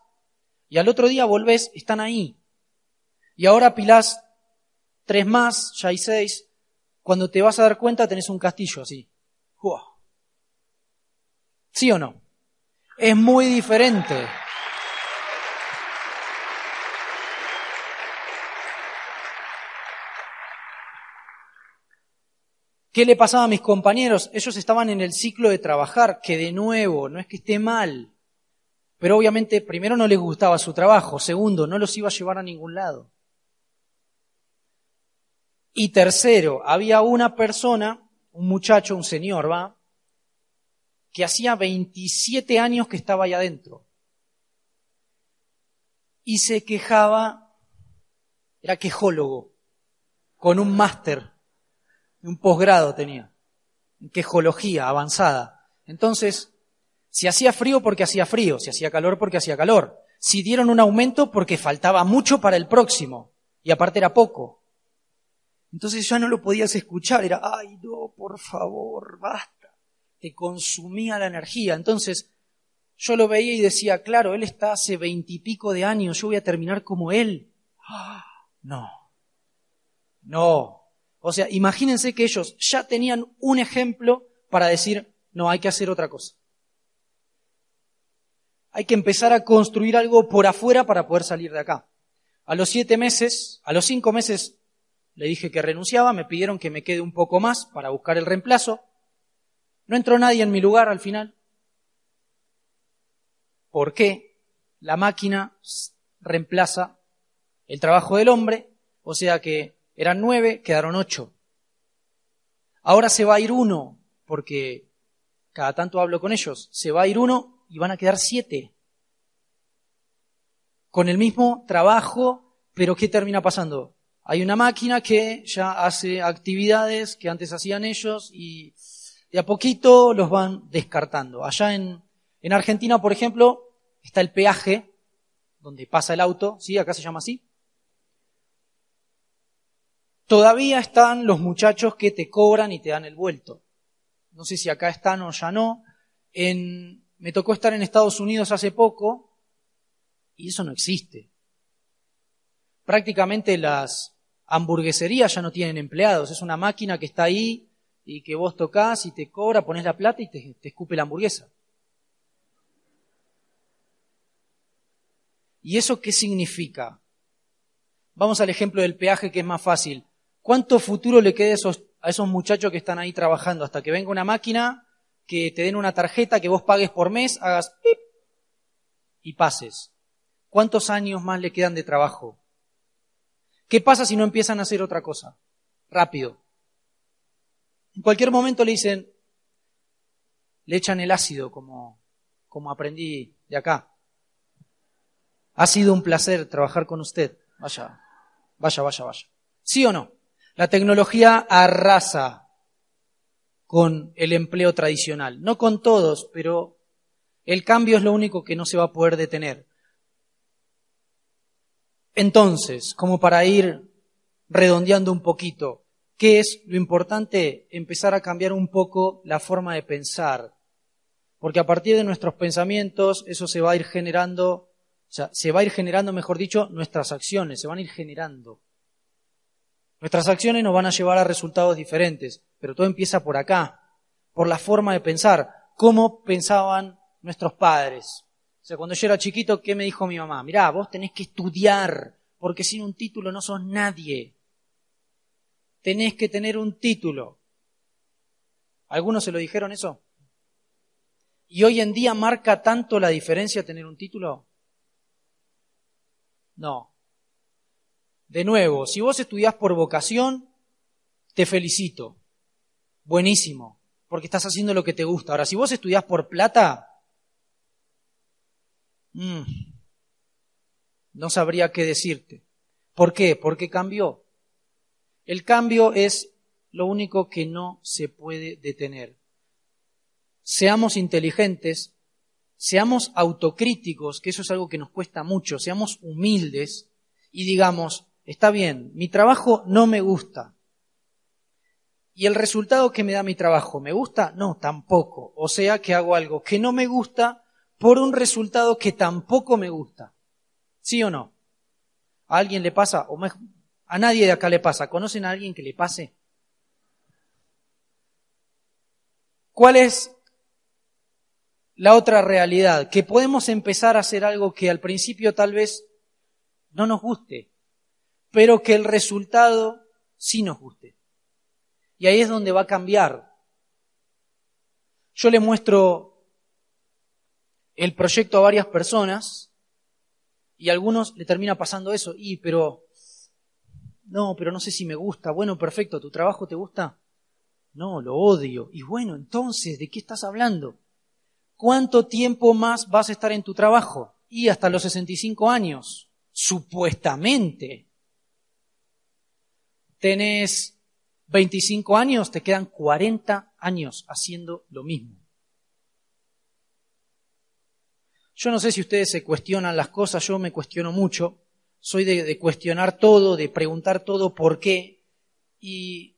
y al otro día volvés, están ahí. Y ahora pilás tres más, ya hay seis. Cuando te vas a dar cuenta tenés un castillo así. ¿Sí o no? Es muy diferente. ¿Qué le pasaba a mis compañeros? Ellos estaban en el ciclo de trabajar, que de nuevo, no es que esté mal, pero obviamente primero no les gustaba su trabajo, segundo, no los iba a llevar a ningún lado. Y tercero, había una persona, un muchacho, un señor, ¿va? Que hacía 27 años que estaba ahí adentro. Y se quejaba, era quejólogo, con un máster un posgrado tenía, en quejología avanzada. Entonces, si hacía frío porque hacía frío, si hacía calor porque hacía calor. si dieron un aumento porque faltaba mucho para el próximo y aparte era poco. Entonces ya no lo podías escuchar, era, ay, no, por favor, basta. Te consumía la energía. Entonces yo lo veía y decía, claro, él está hace veintipico de años, yo voy a terminar como él. no, no. O sea, imagínense que ellos ya tenían un ejemplo para decir, no, hay que hacer otra cosa. Hay que empezar a construir algo por afuera para poder salir de acá. A los siete meses, a los cinco meses, le dije que renunciaba, me pidieron que me quede un poco más para buscar el reemplazo. No entró nadie en mi lugar al final. ¿Por qué? La máquina reemplaza el trabajo del hombre, o sea que eran nueve, quedaron ocho. Ahora se va a ir uno, porque cada tanto hablo con ellos, se va a ir uno y van a quedar siete. Con el mismo trabajo, pero ¿qué termina pasando? Hay una máquina que ya hace actividades que antes hacían ellos y de a poquito los van descartando. Allá en, en Argentina, por ejemplo, está el peaje, donde pasa el auto, ¿sí? Acá se llama así. Todavía están los muchachos que te cobran y te dan el vuelto. No sé si acá están o ya no. En, me tocó estar en Estados Unidos hace poco y eso no existe. Prácticamente las hamburgueserías ya no tienen empleados, es una máquina que está ahí y que vos tocas y te cobra, pones la plata y te, te escupe la hamburguesa. ¿Y eso qué significa? Vamos al ejemplo del peaje que es más fácil. ¿Cuánto futuro le queda a esos, a esos muchachos que están ahí trabajando hasta que venga una máquina que te den una tarjeta que vos pagues por mes, hagas pip y pases. ¿Cuántos años más le quedan de trabajo? ¿Qué pasa si no empiezan a hacer otra cosa? Rápido. En cualquier momento le dicen, le echan el ácido como, como aprendí de acá. Ha sido un placer trabajar con usted. Vaya, vaya, vaya, vaya. ¿Sí o no? La tecnología arrasa con el empleo tradicional. No con todos, pero el cambio es lo único que no se va a poder detener. Entonces, como para ir redondeando un poquito, ¿qué es lo importante? Empezar a cambiar un poco la forma de pensar. Porque a partir de nuestros pensamientos, eso se va a ir generando, o sea, se va a ir generando, mejor dicho, nuestras acciones, se van a ir generando. Nuestras acciones nos van a llevar a resultados diferentes, pero todo empieza por acá, por la forma de pensar, cómo pensaban nuestros padres. O sea, cuando yo era chiquito, ¿qué me dijo mi mamá? Mirá, vos tenés que estudiar, porque sin un título no sos nadie. Tenés que tener un título. ¿Algunos se lo dijeron eso? ¿Y hoy en día marca tanto la diferencia tener un título? No. De nuevo, si vos estudiás por vocación, te felicito. Buenísimo, porque estás haciendo lo que te gusta. Ahora, si vos estudiás por plata, mm, no sabría qué decirte. ¿Por qué? Porque cambió. El cambio es lo único que no se puede detener. Seamos inteligentes, seamos autocríticos, que eso es algo que nos cuesta mucho, seamos humildes y digamos, está bien, mi trabajo no me gusta. ¿Y el resultado que me da mi trabajo me gusta? No, tampoco. O sea que hago algo que no me gusta por un resultado que tampoco me gusta. ¿Sí o no? ¿A alguien le pasa? O a nadie de acá le pasa. ¿Conocen a alguien que le pase? ¿Cuál es la otra realidad? Que podemos empezar a hacer algo que al principio tal vez no nos guste, pero que el resultado sí nos guste. Y ahí es donde va a cambiar. Yo le muestro el proyecto a varias personas y a algunos le termina pasando eso. Y, pero, no, pero no sé si me gusta. Bueno, perfecto, ¿tu trabajo te gusta? No, lo odio. Y bueno, entonces, ¿de qué estás hablando? ¿Cuánto tiempo más vas a estar en tu trabajo? Y hasta los 65 años, supuestamente tenés 25 años, te quedan 40 años haciendo lo mismo. Yo no sé si ustedes se cuestionan las cosas, yo me cuestiono mucho. Soy de, de cuestionar todo, de preguntar todo por qué. Y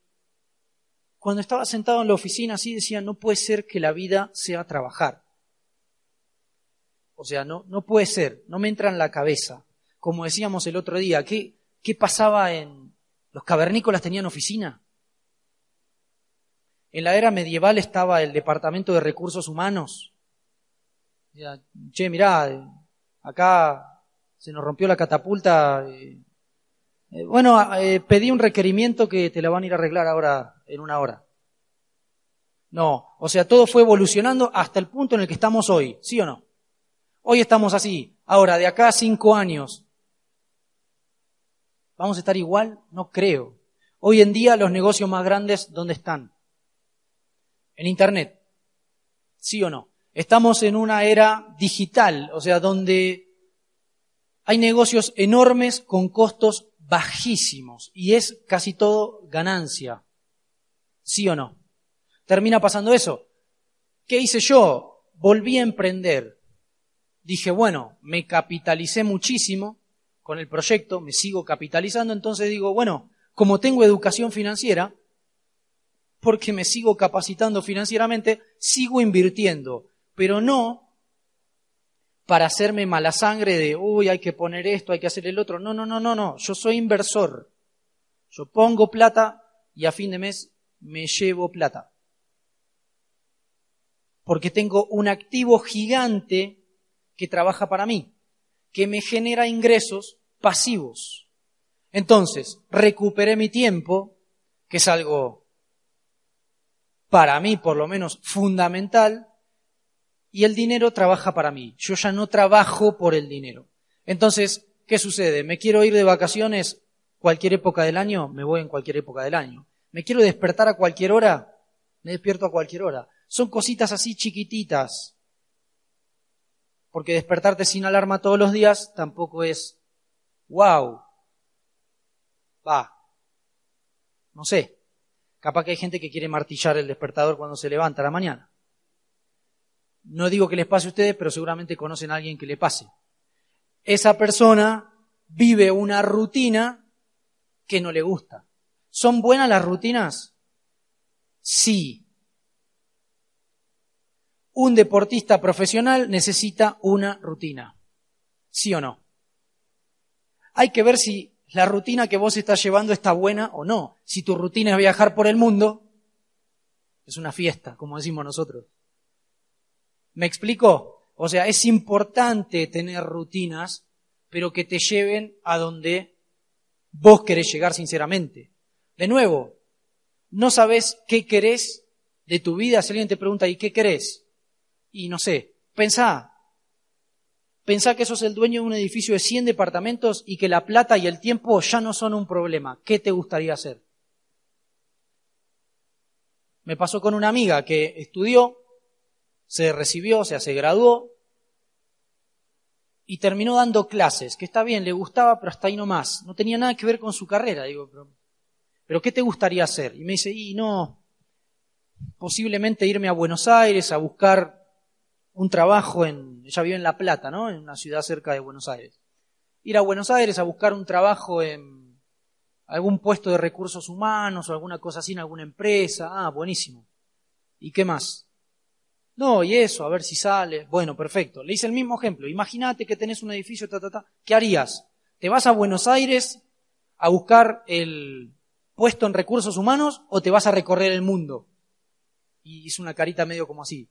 cuando estaba sentado en la oficina así decía, no puede ser que la vida sea trabajar. O sea, no, no puede ser, no me entra en la cabeza. Como decíamos el otro día, ¿qué, qué pasaba en... ¿Los cavernícolas tenían oficina? En la era medieval estaba el Departamento de Recursos Humanos. che, mirá, acá se nos rompió la catapulta. Eh, eh, bueno, eh, pedí un requerimiento que te la van a ir a arreglar ahora en una hora. No, o sea, todo fue evolucionando hasta el punto en el que estamos hoy, ¿sí o no? Hoy estamos así. Ahora, de acá a cinco años, ¿vamos a estar igual? No creo. Hoy en día los negocios más grandes, ¿dónde están? En Internet. ¿Sí o no? Estamos en una era digital, o sea, donde hay negocios enormes con costos bajísimos y es casi todo ganancia. ¿Sí o no? Termina pasando eso. ¿Qué hice yo? Volví a emprender. Dije, bueno, me capitalicé muchísimo con el proyecto, me sigo capitalizando, entonces digo, bueno, como tengo educación financiera, porque me sigo capacitando financieramente, sigo invirtiendo, pero no para hacerme mala sangre de, uy, hay que poner esto, hay que hacer el otro. No, no, no, no, no, yo soy inversor. Yo pongo plata y a fin de mes me llevo plata. Porque tengo un activo gigante que trabaja para mí, que me genera ingresos pasivos. Entonces, recuperé mi tiempo, que es algo para mí por lo menos fundamental, y el dinero trabaja para mí. Yo ya no trabajo por el dinero. Entonces, ¿qué sucede? ¿Me quiero ir de vacaciones cualquier época del año? Me voy en cualquier época del año. ¿Me quiero despertar a cualquier hora? Me despierto a cualquier hora. Son cositas así chiquititas. Porque despertarte sin alarma todos los días tampoco es wow. Va. No sé. Capaz que hay gente que quiere martillar el despertador cuando se levanta a la mañana. No digo que les pase a ustedes, pero seguramente conocen a alguien que le pase. Esa persona vive una rutina que no le gusta. ¿Son buenas las rutinas? Sí. Un deportista profesional necesita una rutina. ¿Sí o no? Hay que ver si la rutina que vos estás llevando está buena o no. Si tu rutina es viajar por el mundo, es una fiesta, como decimos nosotros. ¿Me explico? O sea, es importante tener rutinas, pero que te lleven a donde vos querés llegar sinceramente. De nuevo, no sabes qué querés de tu vida. Si alguien te pregunta, ¿y qué querés? Y no sé, pensá. Pensá que sos el dueño de un edificio de 100 departamentos y que la plata y el tiempo ya no son un problema. ¿Qué te gustaría hacer? Me pasó con una amiga que estudió, se recibió, o sea, se graduó y terminó dando clases, que está bien, le gustaba, pero hasta ahí no más. No tenía nada que ver con su carrera. Digo, pero, pero ¿qué te gustaría hacer? Y me dice, y no, posiblemente irme a Buenos Aires a buscar un trabajo en, ella vive en La Plata, ¿no? En una ciudad cerca de Buenos Aires. Ir a Buenos Aires a buscar un trabajo en algún puesto de recursos humanos o alguna cosa así en alguna empresa. Ah, buenísimo. ¿Y qué más? No, y eso, a ver si sale. Bueno, perfecto. Le hice el mismo ejemplo. Imagínate que tenés un edificio, ta, ta, ta. ¿Qué harías? ¿Te vas a Buenos Aires a buscar el puesto en recursos humanos o te vas a recorrer el mundo? Y hizo una carita medio como así.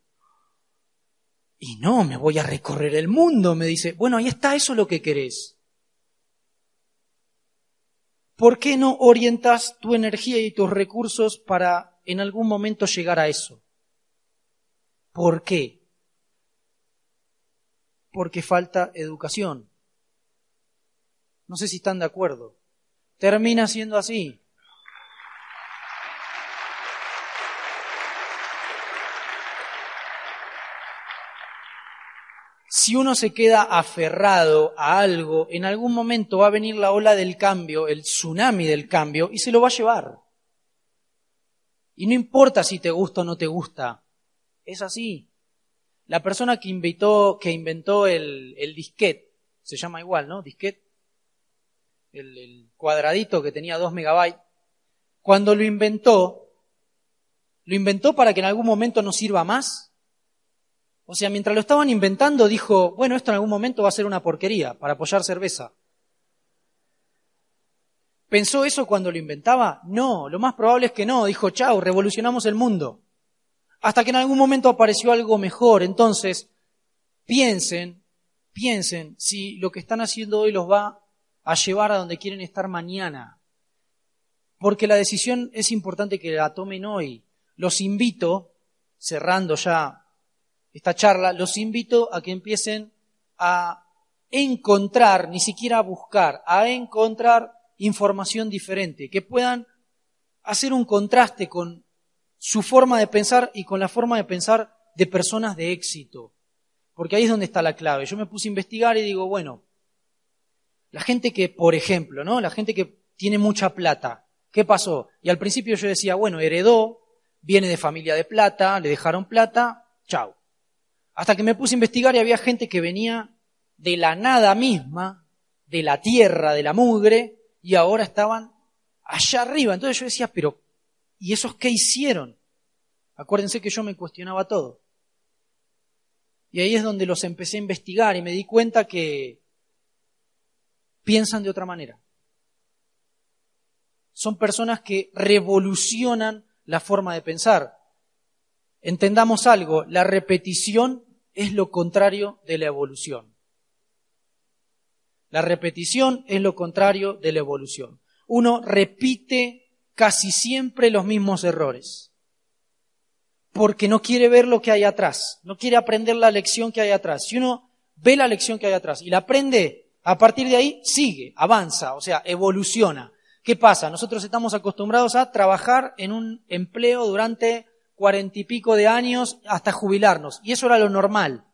Y no, me voy a recorrer el mundo, me dice. Bueno, ahí está, eso lo que querés. ¿Por qué no orientas tu energía y tus recursos para en algún momento llegar a eso? ¿Por qué? Porque falta educación. No sé si están de acuerdo. Termina siendo así. Si uno se queda aferrado a algo, en algún momento va a venir la ola del cambio, el tsunami del cambio, y se lo va a llevar. Y no importa si te gusta o no te gusta, es así. la persona que inventó, que inventó el, el disquete, se llama igual, ¿no? Disquete, el, el cuadradito que tenía 2 megabytes, cuando lo inventó, ¿lo inventó para que en algún momento no sirva más? O sea, mientras lo estaban inventando, dijo, bueno, esto en algún momento va a ser una porquería para apoyar cerveza. ¿Pensó eso cuando lo inventaba? No, lo más probable es que no. Dijo, chao, revolucionamos el mundo. Hasta que en algún momento apareció algo mejor. Entonces, piensen, piensen si lo que están haciendo hoy los va a llevar a donde quieren estar mañana. Porque la decisión es importante que la tomen hoy. Los invito, cerrando ya esta charla, los invito a que empiecen a encontrar, ni siquiera a buscar, a encontrar información diferente, que puedan hacer un contraste con su forma de pensar y con la forma de pensar de personas de éxito. Porque ahí es donde está la clave. Yo me puse a investigar y digo, bueno, la gente que, por ejemplo, ¿no? La gente que tiene mucha plata, ¿qué pasó? Y al principio yo decía, bueno, heredó, viene de familia de plata, le dejaron plata, chao. Hasta que me puse a investigar y había gente que venía de la nada misma, de la tierra, de la mugre, y ahora estaban allá arriba. Entonces yo decía, pero, ¿y esos qué hicieron? Acuérdense que yo me cuestionaba todo. Y ahí es donde los empecé a investigar y me di cuenta que piensan de otra manera. Son personas que revolucionan la forma de pensar. Entendamos algo, la repetición es lo contrario de la evolución. La repetición es lo contrario de la evolución. Uno repite casi siempre los mismos errores, porque no quiere ver lo que hay atrás, no quiere aprender la lección que hay atrás. Si uno ve la lección que hay atrás y la aprende, a partir de ahí sigue, avanza, o sea, evoluciona. ¿Qué pasa? Nosotros estamos acostumbrados a trabajar en un empleo durante cuarenta y pico de años hasta jubilarnos, y eso era lo normal.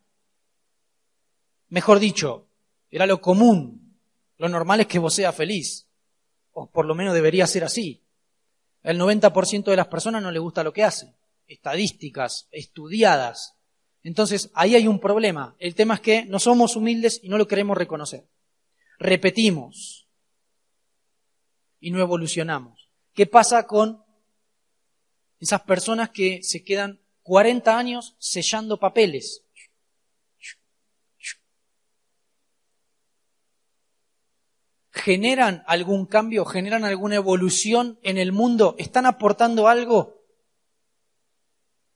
Mejor dicho, era lo común. Lo normal es que vos seas feliz. O por lo menos debería ser así. El 90% de las personas no le gusta lo que hace. Estadísticas, estudiadas. Entonces, ahí hay un problema. El tema es que no somos humildes y no lo queremos reconocer. Repetimos y no evolucionamos. ¿Qué pasa con esas personas que se quedan 40 años sellando papeles? generan algún cambio, generan alguna evolución en el mundo, están aportando algo,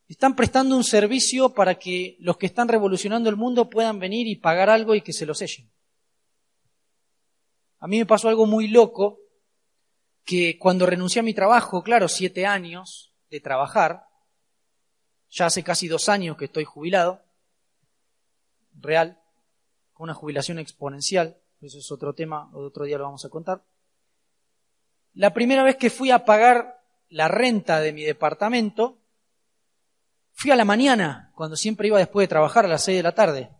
están prestando un servicio para que los que están revolucionando el mundo puedan venir y pagar algo y que se lo sellen. A mí me pasó algo muy loco, que cuando renuncié a mi trabajo, claro, siete años de trabajar, ya hace casi dos años que estoy jubilado, real, con una jubilación exponencial, eso es otro tema, otro día lo vamos a contar. La primera vez que fui a pagar la renta de mi departamento, fui a la mañana, cuando siempre iba después de trabajar a las seis de la tarde.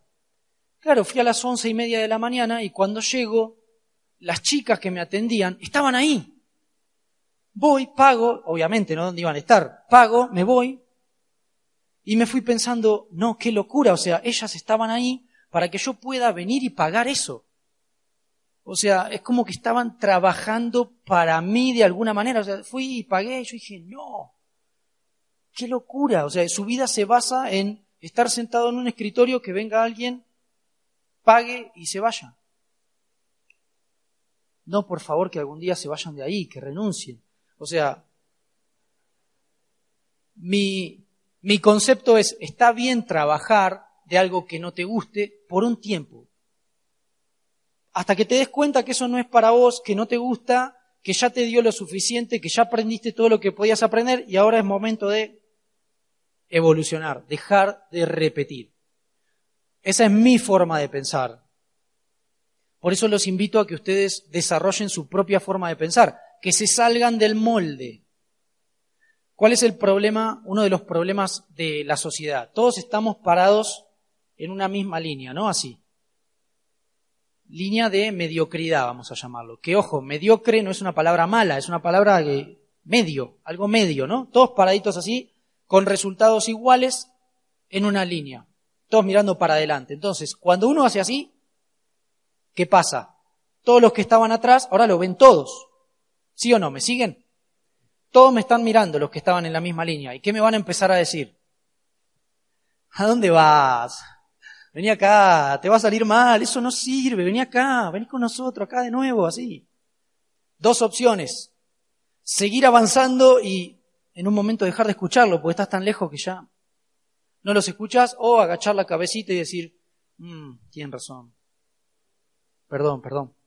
Claro, fui a las once y media de la mañana y cuando llego, las chicas que me atendían estaban ahí. Voy, pago, obviamente, no dónde iban a estar, pago, me voy, y me fui pensando, no, qué locura, o sea, ellas estaban ahí para que yo pueda venir y pagar eso. O sea, es como que estaban trabajando para mí de alguna manera. O sea, fui y pagué y yo dije, no, qué locura. O sea, su vida se basa en estar sentado en un escritorio, que venga alguien, pague y se vaya. No, por favor, que algún día se vayan de ahí, que renuncien. O sea, mi, mi concepto es, está bien trabajar de algo que no te guste por un tiempo, hasta que te des cuenta que eso no es para vos, que no te gusta, que ya te dio lo suficiente, que ya aprendiste todo lo que podías aprender y ahora es momento de evolucionar, dejar de repetir. Esa es mi forma de pensar. Por eso los invito a que ustedes desarrollen su propia forma de pensar, que se salgan del molde. ¿Cuál es el problema? Uno de los problemas de la sociedad. Todos estamos parados en una misma línea, ¿no? Así línea de mediocridad, vamos a llamarlo. Que ojo, mediocre no es una palabra mala, es una palabra de medio, algo medio, ¿no? Todos paraditos así, con resultados iguales en una línea. todos mirando para adelante. Entonces, cuando uno hace así, ¿qué pasa? Todos los que estaban atrás, ahora lo ven todos. ¿Sí o no? ¿Me siguen? Todos me están mirando los que estaban en la misma línea. ¿Y qué me van a empezar a decir? ¿A dónde vas? Vení acá, te va a salir mal, eso no sirve, vení acá, vení con nosotros, acá de nuevo, así. Dos opciones. Seguir avanzando y en un momento dejar de escucharlo, porque estás tan lejos que ya no los escuchas, o agachar la cabecita y decir, mmm, tienen razón. Perdón, perdón.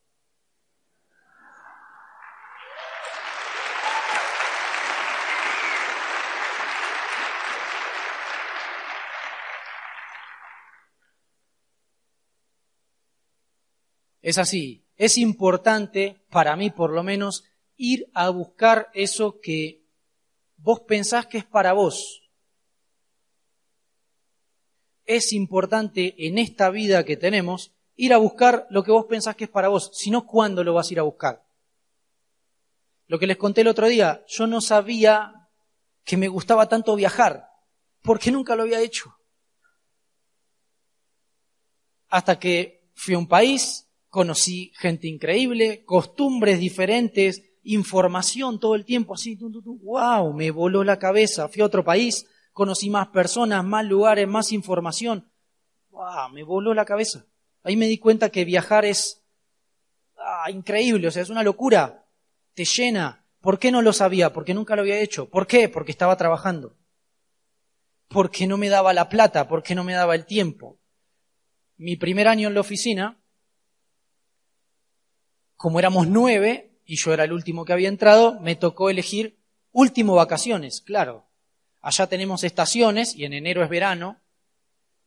Es así. Es importante, para mí por lo menos, ir a buscar eso que vos pensás que es para vos. Es importante en esta vida que tenemos ir a buscar lo que vos pensás que es para vos, si no, ¿cuándo lo vas a ir a buscar? Lo que les conté el otro día, yo no sabía que me gustaba tanto viajar, porque nunca lo había hecho. Hasta que fui a un país, conocí gente increíble, costumbres diferentes, información todo el tiempo, así, wow, me voló la cabeza, fui a otro país, conocí más personas, más lugares, más información, wow, me voló la cabeza. Ahí me di cuenta que viajar es ah, increíble, o sea, es una locura, te llena. ¿Por qué no lo sabía? Porque nunca lo había hecho. ¿Por qué? Porque estaba trabajando. Porque no me daba la plata, porque no me daba el tiempo. Mi primer año en la oficina, como éramos nueve y yo era el último que había entrado, me tocó elegir último vacaciones, claro. Allá tenemos estaciones y en enero es verano,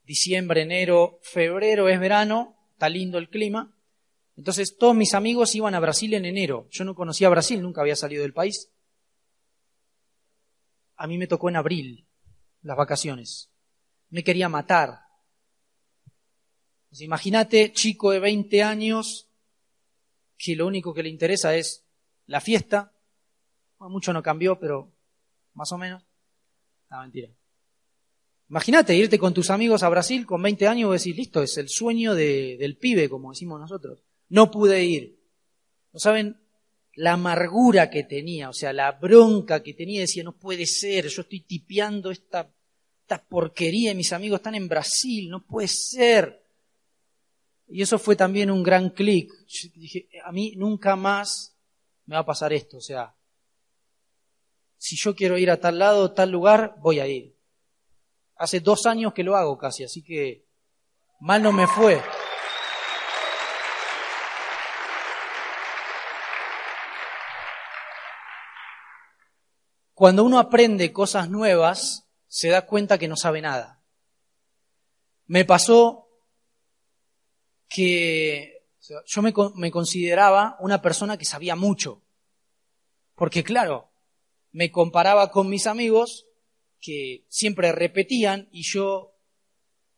diciembre, enero, febrero es verano, está lindo el clima. Entonces todos mis amigos iban a Brasil en enero. Yo no conocía Brasil, nunca había salido del país. A mí me tocó en abril las vacaciones. Me quería matar. Pues imagínate, chico de 20 años, que lo único que le interesa es la fiesta. mucho no cambió, pero más o menos. No, mentira. Imagínate irte con tus amigos a Brasil con 20 años y decir, listo, es el sueño del pibe, como decimos nosotros. No pude ir. ¿No saben la amargura que tenía? O sea, la bronca que tenía. Decía, no puede ser, yo estoy tipeando esta, esta porquería y mis amigos están en Brasil, no puede ser. Y eso fue también un gran clic. Dije, a mí nunca más me va a pasar esto. O sea, si yo quiero ir a tal lado, tal lugar, voy a ir. Hace dos años que lo hago casi, así que mal no me fue. Cuando uno aprende cosas nuevas, se da cuenta que no sabe nada. Me pasó que yo me, me consideraba una persona que sabía mucho. Porque claro, me comparaba con mis amigos que siempre repetían y yo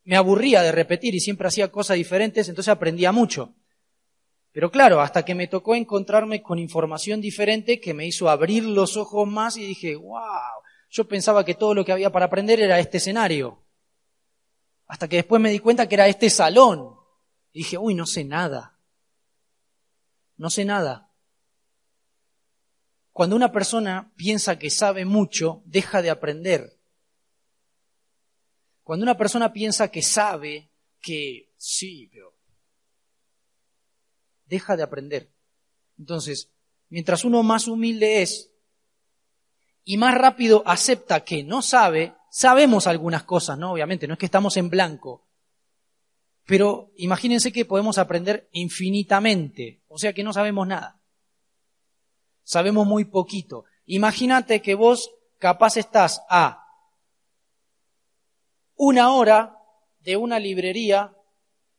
me aburría de repetir y siempre hacía cosas diferentes, entonces aprendía mucho. Pero claro, hasta que me tocó encontrarme con información diferente que me hizo abrir los ojos más y dije, wow, yo pensaba que todo lo que había para aprender era este escenario. Hasta que después me di cuenta que era este salón. Dije, uy, no sé nada. No sé nada. Cuando una persona piensa que sabe mucho, deja de aprender. Cuando una persona piensa que sabe, que sí, pero deja de aprender. Entonces, mientras uno más humilde es y más rápido acepta que no sabe, sabemos algunas cosas, ¿no? Obviamente, no es que estamos en blanco, pero imagínense que podemos aprender infinitamente, o sea que no sabemos nada. Sabemos muy poquito. Imagínate que vos capaz estás a una hora de una librería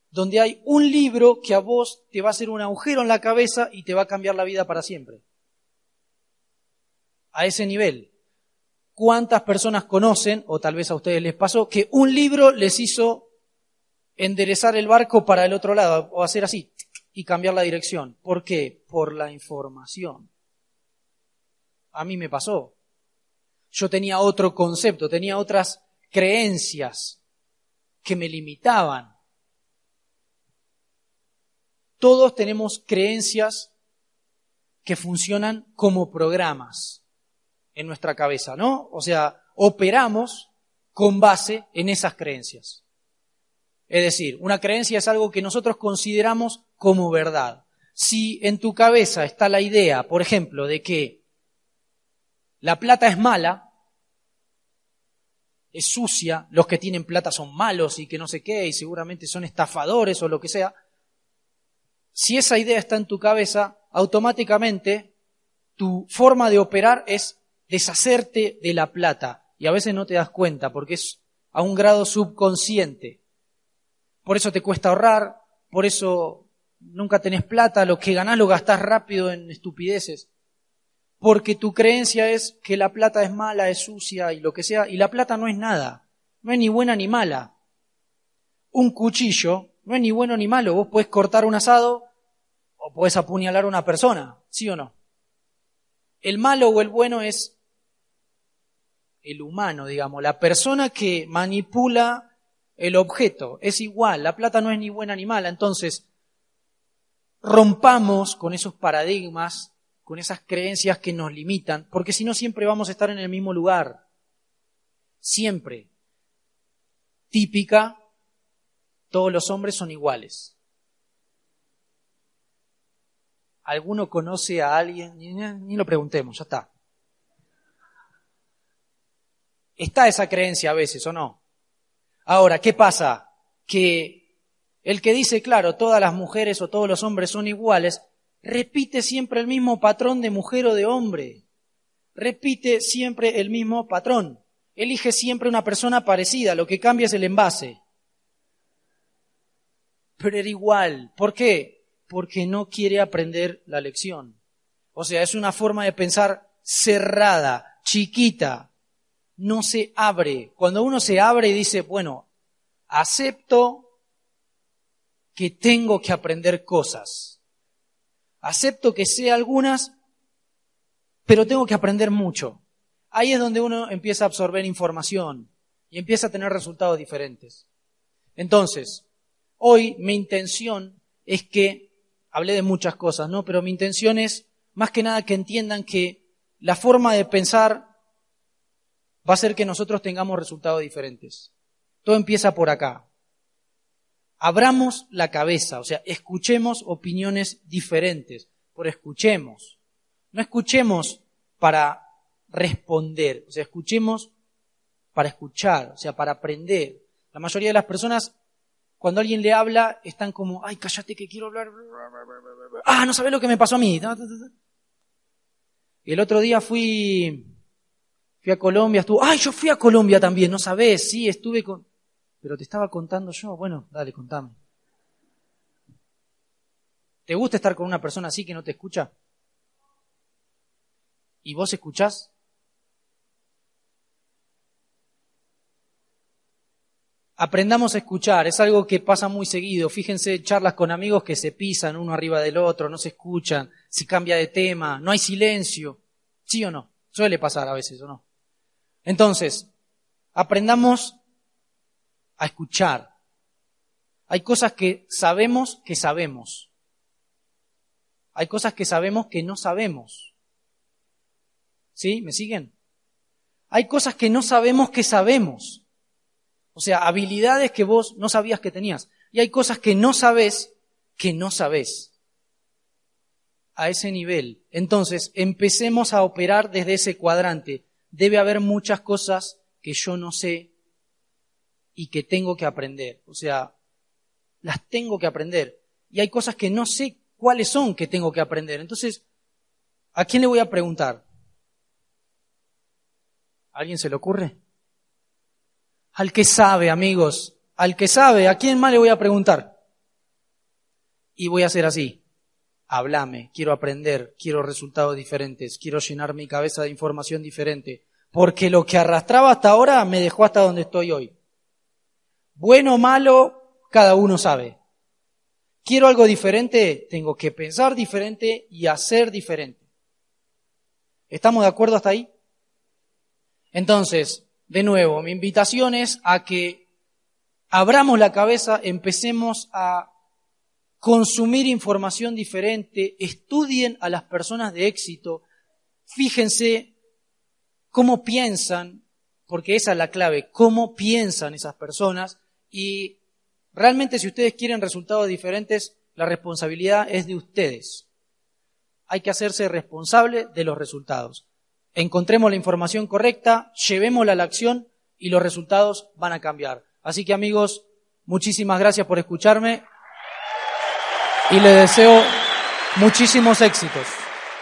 donde hay un libro que a vos te va a hacer un agujero en la cabeza y te va a cambiar la vida para siempre. A ese nivel. ¿Cuántas personas conocen, o tal vez a ustedes les pasó, que un libro les hizo enderezar el barco para el otro lado o hacer así y cambiar la dirección. ¿Por qué? Por la información. A mí me pasó. Yo tenía otro concepto, tenía otras creencias. que me limitaban. Todos tenemos creencias que funcionan como programas en nuestra cabeza, ¿no? O sea, operamos con base en esas creencias. Es decir, una creencia es algo que nosotros consideramos como verdad. Si en tu cabeza está la idea, por ejemplo, de que la plata es mala, es sucia, los que tienen plata son malos y que no sé qué, y seguramente son estafadores o lo que sea, si esa idea está en tu cabeza, automáticamente tu forma de operar es deshacerte de la plata. Y a veces no te das cuenta porque es a un grado subconsciente. Por eso te cuesta ahorrar, por eso nunca tenés plata, lo que ganás lo gastás rápido en estupideces porque tu creencia es que la plata es mala, es sucia y lo que sea, y la plata no es nada, no es ni buena ni mala. Un cuchillo no es ni bueno ni malo, vos podés cortar un asado o podés apuñalar a una persona, ¿sí o no? El malo o el bueno es el humano, digamos, la persona que manipula el objeto, es igual, la plata no es ni buena ni mala, entonces rompamos con esos paradigmas con esas creencias que nos limitan, porque si no siempre vamos a estar en el mismo lugar. Siempre. Típica, todos los hombres son iguales. ¿Alguno conoce a alguien? Ni, lo preguntemos, ya está. Está esa creencia a veces, ¿o no? Ahora, ¿qué pasa? Que el que dice, claro, todas las mujeres o todos los hombres son iguales, repite siempre el mismo patrón de mujer o de hombre. Repite siempre el mismo patrón. Elige siempre una persona parecida, lo que cambia es el envase. Pero era igual. ¿Por qué? Porque no quiere aprender la lección. O sea, es una forma de pensar cerrada, chiquita. No se abre. Cuando uno se abre y dice, bueno, acepto que tengo que aprender cosas Acepto que sé algunas, pero tengo que aprender mucho. Ahí es donde uno empieza a absorber información y empieza a tener resultados diferentes. Entonces, hoy mi intención es que, hablé de muchas cosas, ¿no? Pero mi intención es más que nada que entiendan que la forma de pensar va a hacer que nosotros tengamos resultados diferentes. Todo empieza por acá abramos la cabeza, o sea, escuchemos opiniones diferentes, por escuchemos. No escuchemos para responder, o sea, escuchemos para escuchar, o sea, para aprender. La mayoría de las personas, cuando alguien le habla, están como, ay, cállate que quiero hablar. Ah, no sabes lo que me pasó a mí. Y el otro día fui, fui a Colombia, estuvo, ay, yo fui a Colombia también, no sabes, sí, estuve con, pero te estaba contando yo. Bueno, dale, contame. ¿Te gusta estar con una persona así que no te escucha? ¿Y vos escuchás? Aprendamos a escuchar, es algo que pasa muy seguido. Fíjense charlas con amigos que se pisan uno arriba del otro, no se escuchan, se cambia de tema, no hay silencio. ¿Sí o no? Suele pasar a veces, ¿o no? Entonces, aprendamos a escuchar. Hay cosas que sabemos que sabemos. Hay cosas que sabemos que no sabemos. ¿Sí? ¿Me siguen? Hay cosas que no sabemos que sabemos. O sea, habilidades que vos no sabías que tenías. Y hay cosas que no sabes que no sabes. A ese nivel. Entonces, empecemos a operar desde ese cuadrante. Debe haber muchas cosas que yo no sé y que tengo que aprender. O sea, las tengo que aprender. Y hay cosas que no sé cuáles son que tengo que aprender. Entonces, ¿a quién le voy a preguntar? ¿A alguien se le ocurre? Al que sabe, amigos. Al que sabe, ¿a quién más le voy a preguntar? Y voy a hacer así. Háblame, quiero aprender, quiero resultados diferentes, quiero llenar mi cabeza de información diferente, porque lo que arrastraba hasta ahora me dejó hasta donde estoy hoy. Bueno o malo, cada uno sabe. Quiero algo diferente, tengo que pensar diferente y hacer diferente. ¿Estamos de acuerdo hasta ahí? Entonces, de nuevo, mi invitación es a que abramos la cabeza, empecemos a consumir información diferente, estudien a las personas de éxito, fíjense cómo piensan, porque esa es la clave, cómo piensan esas personas y realmente si ustedes quieren resultados diferentes, la responsabilidad es de ustedes. Hay que hacerse responsable de los resultados. Encontremos la información correcta, llevémosla a la acción y los resultados van a cambiar. Así que amigos, muchísimas gracias por escucharme y les deseo muchísimos éxitos.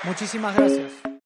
Muchísimas gracias.